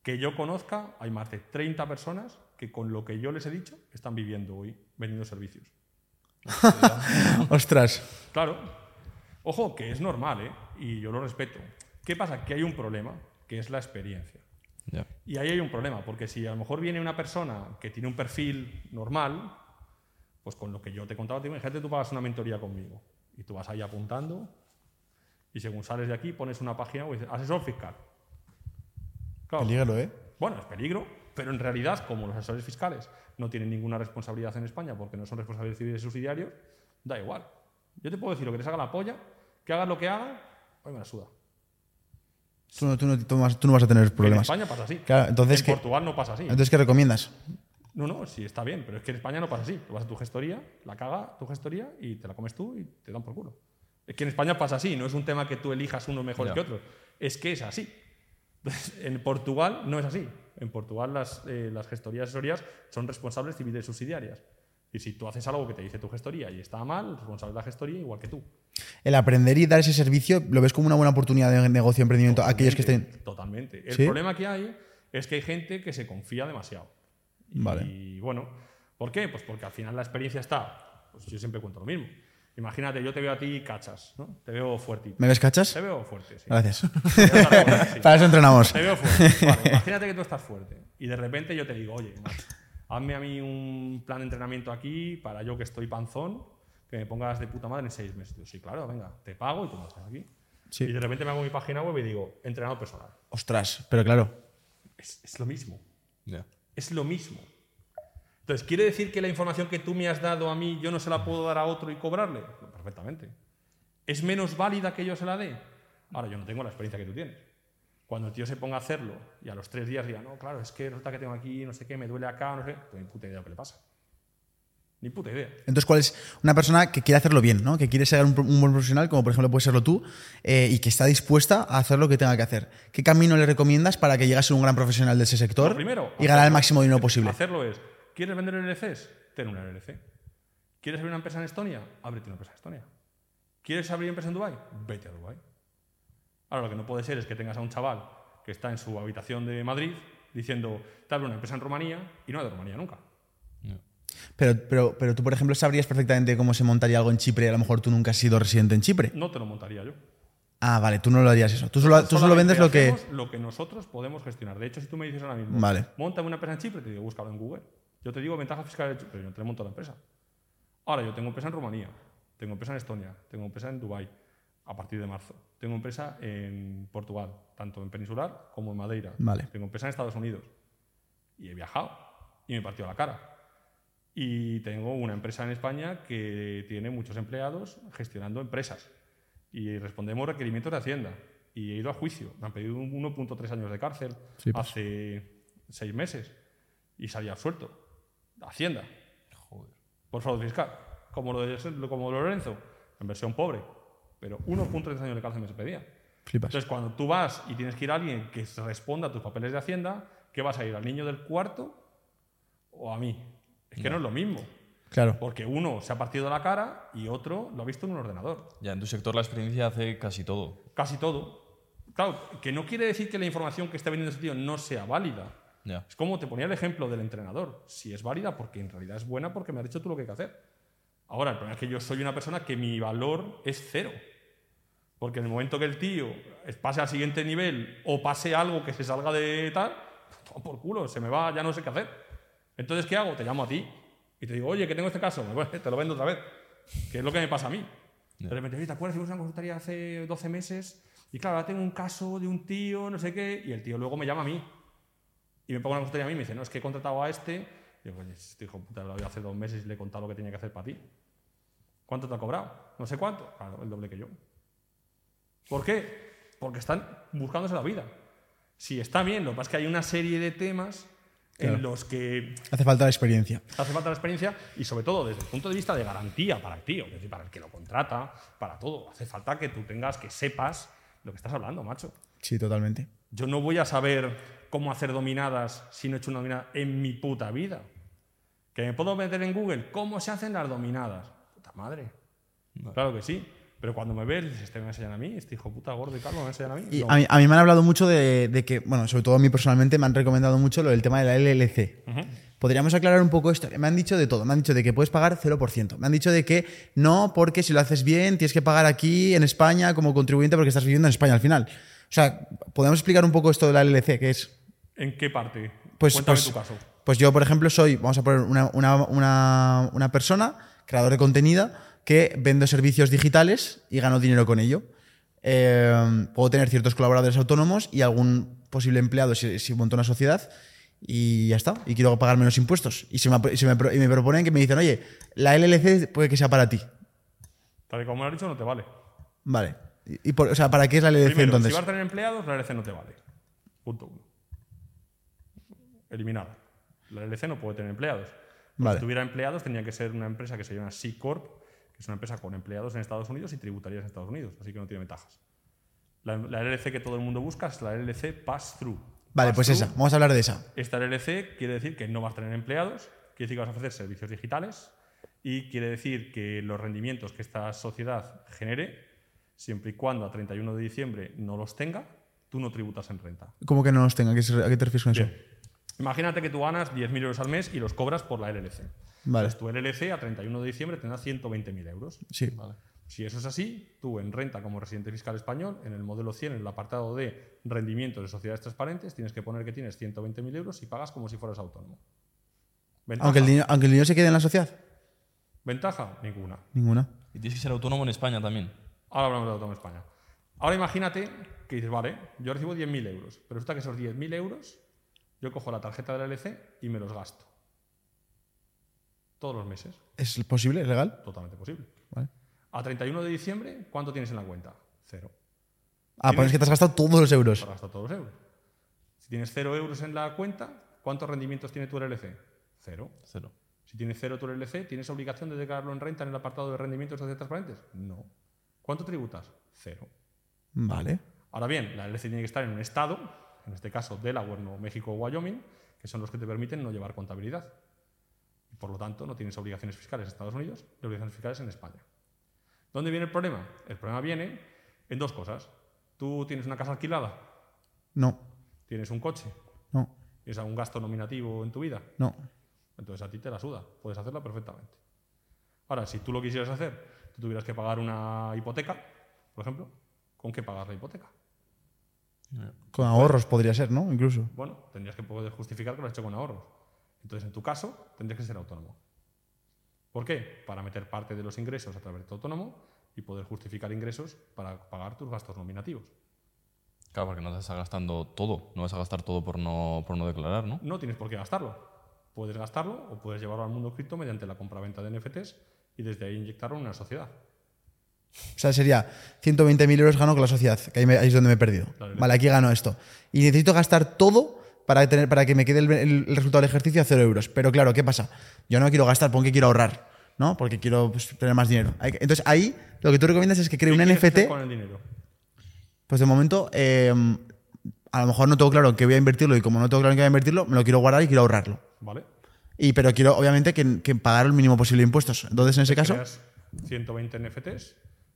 Que yo conozca, hay más de 30 personas que con lo que yo les he dicho están viviendo hoy, vendiendo servicios. Ostras. Claro. Ojo, que es normal, ¿eh? Y yo lo respeto. ¿Qué pasa? Que hay un problema. que es la experiencia. Ya. Y ahí hay un problema, porque si a lo mejor viene una persona que tiene un perfil normal, pues con lo que yo te contaba, te imagínate tú pagas una mentoría conmigo y tú vas ahí apuntando y según sales de aquí pones una página web y dices, asesor fiscal. Claro, Peligro, ¿eh? bueno, es peligro, pero en realidad, como los asesores fiscales no tienen ninguna responsabilidad en España porque no son responsables civiles subsidiarios, da igual. Yo te puedo decir lo que les haga la polla, que hagas lo que haga, hoy me la suda. Tú no, tú no- tú vas- tú no vas a tener En problemas. España pasa así. Claro, entonces, en ¿qué? Portugal no pasa así. Entonces, ¿qué recomiendas? No, no, sí está bien, pero es que en España no pasa así. Tú vas a tu gestoría, la caga tu gestoría y te la comes tú y te dan por culo. Es que en España pasa así, no es un tema que tú elijas uno mejor que otro. Es que es así. Entonces, En Portugal no es así. En Portugal las, eh, las gestorías asesorías son responsables civiles subsidiarias. Y si tú haces algo que te dice tu gestoría y está mal, responsable de la gestoría igual que tú. El aprender y dar ese servicio, ¿lo ves como una buena oportunidad de negocio, emprendimiento? a Aquellos que estén. Totalmente. El ¿Sí? problema que hay es que hay gente que se confía demasiado. Y Vale. bueno, ¿por qué? Pues porque al final la experiencia está. Pues yo siempre cuento lo mismo. Imagínate, yo te veo a ti cachas, ¿no? Te veo fuerte. ¿Me ves cachas? Te veo fuerte, sí. Gracias. Sí. Para eso entrenamos. Te veo fuerte. Vale, imagínate que tú estás fuerte y de repente yo te digo, oye, macho, hazme a mí un plan de entrenamiento aquí para yo que estoy panzón, que me pongas de puta madre en seis meses. Yo, sí, claro, venga, te pago y tú me haces aquí. Sí. Y de repente me hago mi página web y digo, entrenador personal. Ostras, pero claro. Es, es lo mismo. Es lo mismo. Entonces, ¿quiere decir que la información que tú me has dado a mí yo no se la puedo dar a otro y cobrarle? Perfectamente. ¿Es menos válida que yo se la dé? Ahora, yo no tengo la experiencia que tú tienes. Cuando el tío se ponga a hacerlo y a los tres días diga, no, claro, es que resulta que tengo aquí, no sé qué, me duele acá, no sé qué, pues ni puta idea lo que le pasa. Ni puta idea. Entonces, ¿cuál es una persona que quiere hacerlo bien, ¿no? que quiere ser un, un buen profesional, como por ejemplo puede serlo tú, eh, y que está dispuesta a hacer lo que tenga que hacer? ¿Qué camino le recomiendas para que llegue a ser un gran profesional de ese sector primero, y ganar el máximo dinero posible? Hacerlo es, ¿quieres vender LLCs? Ten una LLC. ¿Quieres abrir una empresa en Estonia? Ábrete una empresa en Estonia. ¿Quieres abrir empresa en Dubái? Vete a Dubái. Ahora, lo que no puede ser es que tengas a un chaval que está en su habitación de Madrid diciendo, te abro una empresa en Rumanía y no es de Rumanía nunca. Pero, pero, pero tú, por ejemplo, sabrías perfectamente cómo se montaría algo en Chipre y a lo mejor tú nunca has sido residente en Chipre. No te lo montaría yo. Ah, vale, tú no lo harías eso. Tú solo, tú solo vendes lo que... lo que nosotros podemos gestionar. De hecho, si tú me dices ahora mismo, Vale. monta una empresa en Chipre, te digo, búscalo en Google. Yo te digo ventaja fiscal de Chipre, pero yo no te monto la empresa. Ahora, yo tengo empresa en Rumanía, tengo empresa en Estonia, tengo empresa en Dubái a partir de marzo. Tengo empresa en Portugal, tanto en Peninsular como en Madeira. Vale. Tengo empresa en Estados Unidos. Y he viajado y me he partido la cara. Y tengo una empresa en España que tiene muchos empleados gestionando empresas. Y respondemos requerimientos de Hacienda. Y he ido a juicio. Me han pedido un 1.3 años de cárcel Sí, pues. hace seis meses. Y salí absuelto. Hacienda. Joder. Por fraude fiscal. Como lo de, como Lorenzo. En versión pobre. Pero 1.3 años de cárcel me se pedía. Flipas. Entonces, cuando tú vas y tienes que ir a alguien que se responda a tus papeles de Hacienda, ¿qué vas a ir? ¿Al niño del cuarto o a mí? Es que no, es lo mismo. Claro. Porque uno se ha partido la cara y otro lo ha visto en un ordenador. Ya, en tu sector la experiencia hace casi todo. Casi todo. Claro, que no quiere decir que la información que esté vendiendo ese tío no sea válida. Ya. Es como te ponía el ejemplo del entrenador. Si es válida, porque en realidad es buena porque me has dicho tú lo que hay que hacer. Ahora, el problema es que yo soy una persona que mi valor es cero. Porque en el momento que el tío pase al siguiente nivel o pase algo que se salga de tal, por culo, se me va, ya no sé qué hacer. Entonces, ¿qué hago? Te llamo a ti y te digo, oye, que tengo este caso, te lo vendo otra vez. Que es lo que me pasa a mí. De repente, ¿te acuerdas? Hicimos una consultoría hace 12 meses y claro, ahora tengo un caso de un tío, no sé qué, y el tío luego me llama a mí. Y me pongo una consultoría a mí y me dice, no, es que he contratado a este. Y digo, oye, este hijo puta lo había hace dos meses y le he contado lo que tenía que hacer para ti. ¿Cuánto te ha cobrado? No sé cuánto. Claro, el doble que yo. ¿Por qué? Porque están buscándose la vida. Si está bien, lo que pasa es que hay una serie de temas Claro. en los que Hace falta la experiencia. hace falta la experiencia y sobre todo desde el punto de vista de garantía para el tío, es decir, para el que lo contrata, para todo. Hace falta que tú tengas, que sepas lo que estás hablando, macho. Sí, totalmente. Yo no voy a saber cómo hacer dominadas si no he hecho una dominada en mi puta vida. Que me puedo meter en Google cómo se hacen las dominadas. Puta madre. Claro que sí. Pero cuando me dices, este me enseñan a mí, este hijo puta gordo y calvo me enseñan a mí. Y No. a, mí, a mí me han hablado mucho de, de que, bueno, sobre todo a mí personalmente me han recomendado mucho lo del tema de la LLC. Podríamos aclarar un poco esto. Me han dicho de todo. Me han dicho de que puedes pagar 0%. Me han dicho de que no, porque si lo haces bien, tienes que pagar aquí en España como contribuyente porque estás viviendo en España al final. sea, ¿podemos explicar un poco esto de la LLC? que es? ¿En qué parte? Pues, Cuéntame pues, tu caso. pues yo, por ejemplo, soy, vamos a poner una, una- una- una persona, creador de contenido, que vendo servicios digitales y gano dinero con ello. Eh, puedo tener ciertos colaboradores autónomos y algún posible empleado si, si monto una sociedad y ya está. Y quiero pagar menos impuestos. Y, se me, y se me pro- y me proponen que me dicen, oye, la LLC puede que sea para ti. Tal y como me has dicho, no te vale. Vale. Y, y por- o sea, ¿para qué es la LLC Primero, entonces? si vas a tener empleados, la LLC no te vale. Punto uno. Eliminada. La LLC no puede tener empleados. Vale. Si tuviera empleados, tendría que ser una empresa que se llama C Corp, es una empresa con empleados en Estados Unidos y tributarias en Estados Unidos, así que no tiene ventajas. La, la LLC que todo el mundo busca es la LLC Pass-Through. Vale, pues esa. Vamos a hablar de esa. Esta LLC quiere decir que no vas a tener empleados, quiere decir que vas a ofrecer servicios digitales y quiere decir que los rendimientos que esta sociedad genere, siempre y cuando a 31 de diciembre no los tenga, tú no tributas en renta. ¿Cómo que no los tenga? ¿A qué, se- a qué te refieres con eso? Imagínate que tú ganas 10.000 euros al mes y los cobras por la LLC. Vale. Pues tu LLC a 31 de diciembre tendrá 120.000 euros. Sí. Si eso es así, tú en renta como residente fiscal español, en el modelo 100, en el apartado de rendimientos de sociedades transparentes, tienes que poner que tienes 120.000 euros y pagas como si fueras autónomo. ¿Ventaja? Aunque el, dinero, aunque el dinero se quede en la sociedad. ¿Ventaja? Ninguna. Ninguna. Y tienes que ser autónomo en España también. Ahora hablamos de autónomo España. Ahora imagínate que dices, vale, yo recibo 10.000 euros, pero resulta que esos 10.000 euros yo cojo la tarjeta de la LC y me los gasto. Todos los meses. ¿Es posible? ¿Es legal? Totalmente posible. Vale. A 31 de diciembre, ¿cuánto tienes en la cuenta? Cero. Ah, pues es que te has gastado todos los euros. Te has gastado todos los euros. Si tienes cero euros en la cuenta, ¿cuántos rendimientos tiene tu LLC? Cero. Cero. Si tienes cero tu LLC, ¿tienes obligación de declararlo en renta en el apartado de rendimientos de sociedades transparentes? No. ¿Cuánto tributas? Cero. Vale. Ahora bien, la LLC tiene que estar en un estado, en este caso Delaware, Nuevo México o Wyoming, que son los que te permiten no llevar contabilidad. Y por lo tanto, no tienes obligaciones fiscales en Estados Unidos y obligaciones fiscales en España. ¿Dónde viene el problema? El problema viene en dos cosas. Tú tienes una casa alquilada, No. tienes un coche, No. tienes algún gasto nominativo en tu vida, No. entonces a ti te la suda, puedes hacerla perfectamente. Ahora, si tú lo quisieras hacer, tú tuvieras que pagar una hipoteca, por ejemplo, ¿con qué pagas la hipoteca? Con ahorros podría ser, ¿no? Incluso. Bueno, tendrías que poder justificar que lo has hecho con ahorros. Entonces, en tu caso, tendrías que ser autónomo. ¿Por qué? Para meter parte de los ingresos a través de tu autónomo y poder justificar ingresos para pagar tus gastos nominativos. Claro, porque no te estás gastando todo. No vas a gastar todo por no, por no declarar, ¿no? No tienes por qué gastarlo. Puedes gastarlo o puedes llevarlo al mundo cripto mediante la compra-venta de NFTs y desde ahí inyectarlo en una sociedad. O sea, sería 120.000 euros gano con la sociedad, que ahí, me- ahí es donde me he perdido. Vale, aquí gano esto. Y necesito gastar todo para, tener, para que me quede el, resultado del ejercicio a cero euros. Pero claro, ¿qué pasa? Yo no quiero gastar porque quiero ahorrar, ¿no? Porque quiero pues, tener más dinero. Que- Entonces ahí lo que tú recomiendas es que cree un ¿Qué quieres hacer NFT. con el dinero? Pues de momento, eh, a lo mejor no tengo claro en qué voy a invertirlo y como no tengo claro en qué voy a invertirlo, me lo quiero guardar y quiero ahorrarlo. ¿Vale? Y, pero quiero, obviamente, que, que pagar el mínimo posible de impuestos. Entonces, en ese caso, Creas 120 NFTs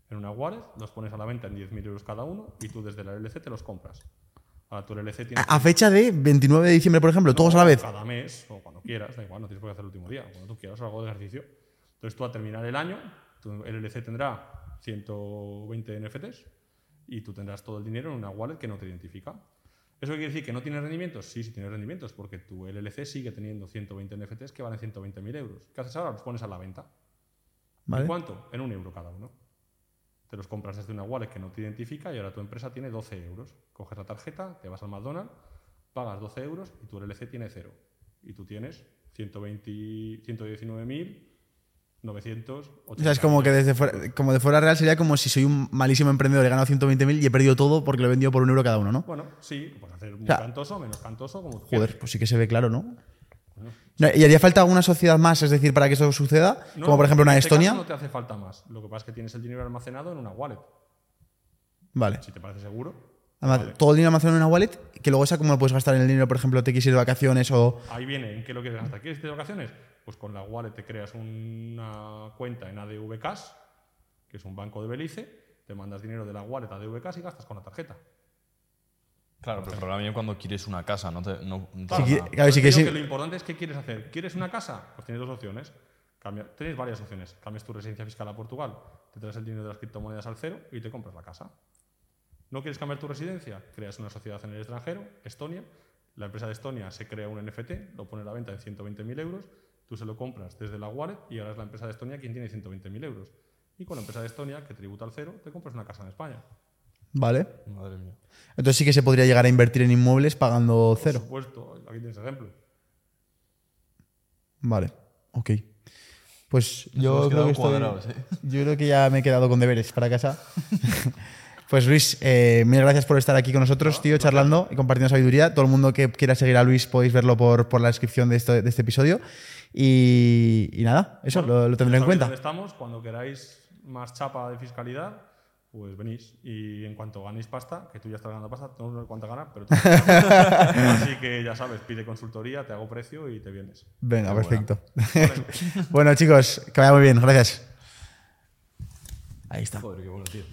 en una wallet, los pones a la venta en 10.000 euros cada uno y tú desde la LLC te los compras. Ahora tu LLC tiene... a, a fecha de 29 de diciembre, por ejemplo, todos a la vez. Cada mes o cuando quieras, da igual, no tienes por qué hacer el último día, cuando tú quieras algo de ejercicio. Entonces tú al terminar el año, tu LLC tendrá 120 NFTs y tú tendrás todo el dinero en una wallet que no te identifica. ¿Eso quiere decir que no tienes rendimientos? Sí, sí tienes rendimientos, porque tu LLC sigue teniendo 120 NFTs que valen 120.000 euros. ¿Qué haces ahora? Los pones a la venta. ¿Vale? ¿En cuánto? En un euro cada uno. Te los compras desde una wallet que no te identifica y ahora tu empresa tiene 12 euros. Coges la tarjeta, te vas al McDonald's, pagas 12 euros y tu LLC tiene cero. Y tú tienes 120 119.980. O sea, es como que desde fuera, como de fuera real sería como si soy un malísimo emprendedor, he ganado 120.000 y he perdido todo porque lo he vendido por un euro cada uno, ¿no? Bueno, sí, puedes hacer muy sea, cantoso, menos cantoso, como tú Joder, pues sí que se ve claro, ¿no? ¿Y haría falta alguna sociedad más, es decir, para que eso suceda? No, como por ejemplo una en de este Estonia. caso no te hace falta más. Lo que pasa es que tienes el dinero almacenado en una wallet. Vale. Si te parece seguro. Además, vale. todo el dinero almacenado en una wallet, que luego esa cómo lo puedes gastar en el dinero, por ejemplo, te quieres ir de vacaciones o... Ahí viene, ¿en qué lo quieres gastar? ¿Quieres irte de vacaciones? Pues con la wallet te creas una cuenta en ADV Cash, que es un banco de Belice, te mandas dinero de la wallet a ADV Cash y gastas con la tarjeta. Claro, pero el problema viene cuando quieres una casa, no te, no, Claro, claro. que lo importante es qué quieres hacer. ¿Quieres una casa? Pues tienes dos opciones. Cambia, tenéis varias opciones. Cambias tu residencia fiscal a Portugal, te traes el dinero de las criptomonedas al cero y te compras la casa. ¿No quieres cambiar tu residencia? Creas una sociedad en el extranjero, Estonia. La empresa de Estonia se crea un NFT, lo pone a la venta en 120.000 euros. Tú se lo compras desde la wallet y ahora es la empresa de Estonia quien tiene 120.000 euros. Y con la empresa de Estonia, que tributa al cero, te compras una casa en España. Vale. Madre mía. Entonces sí que se podría llegar a invertir en inmuebles pagando cero. Por supuesto, aquí tienes ejemplo. Vale, ok. Pues Nos yo hemos creo, quedado que estoy- cuadrados, ¿eh? yo creo que ya me he quedado con deberes para casa. pues Luis, eh, mil gracias por estar aquí con nosotros, tío, charlando y compartiendo sabiduría. Todo el mundo que quiera seguir a Luis podéis verlo por, por la descripción de, esto- de este episodio. Y, y nada, eso Bueno, lo, lo tendré en cuenta. estamos, cuando queráis más chapa de fiscalidad, pues venís. Y en cuanto ganéis pasta, que tú ya estás ganando pasta, no sé cuánto ganas, pero tú Así que ya sabes, pide consultoría, te hago precio y te vienes. Venga, perfecto. bueno, chicos, que vaya muy bien. Gracias. Ahí está. Joder, qué bueno, tío.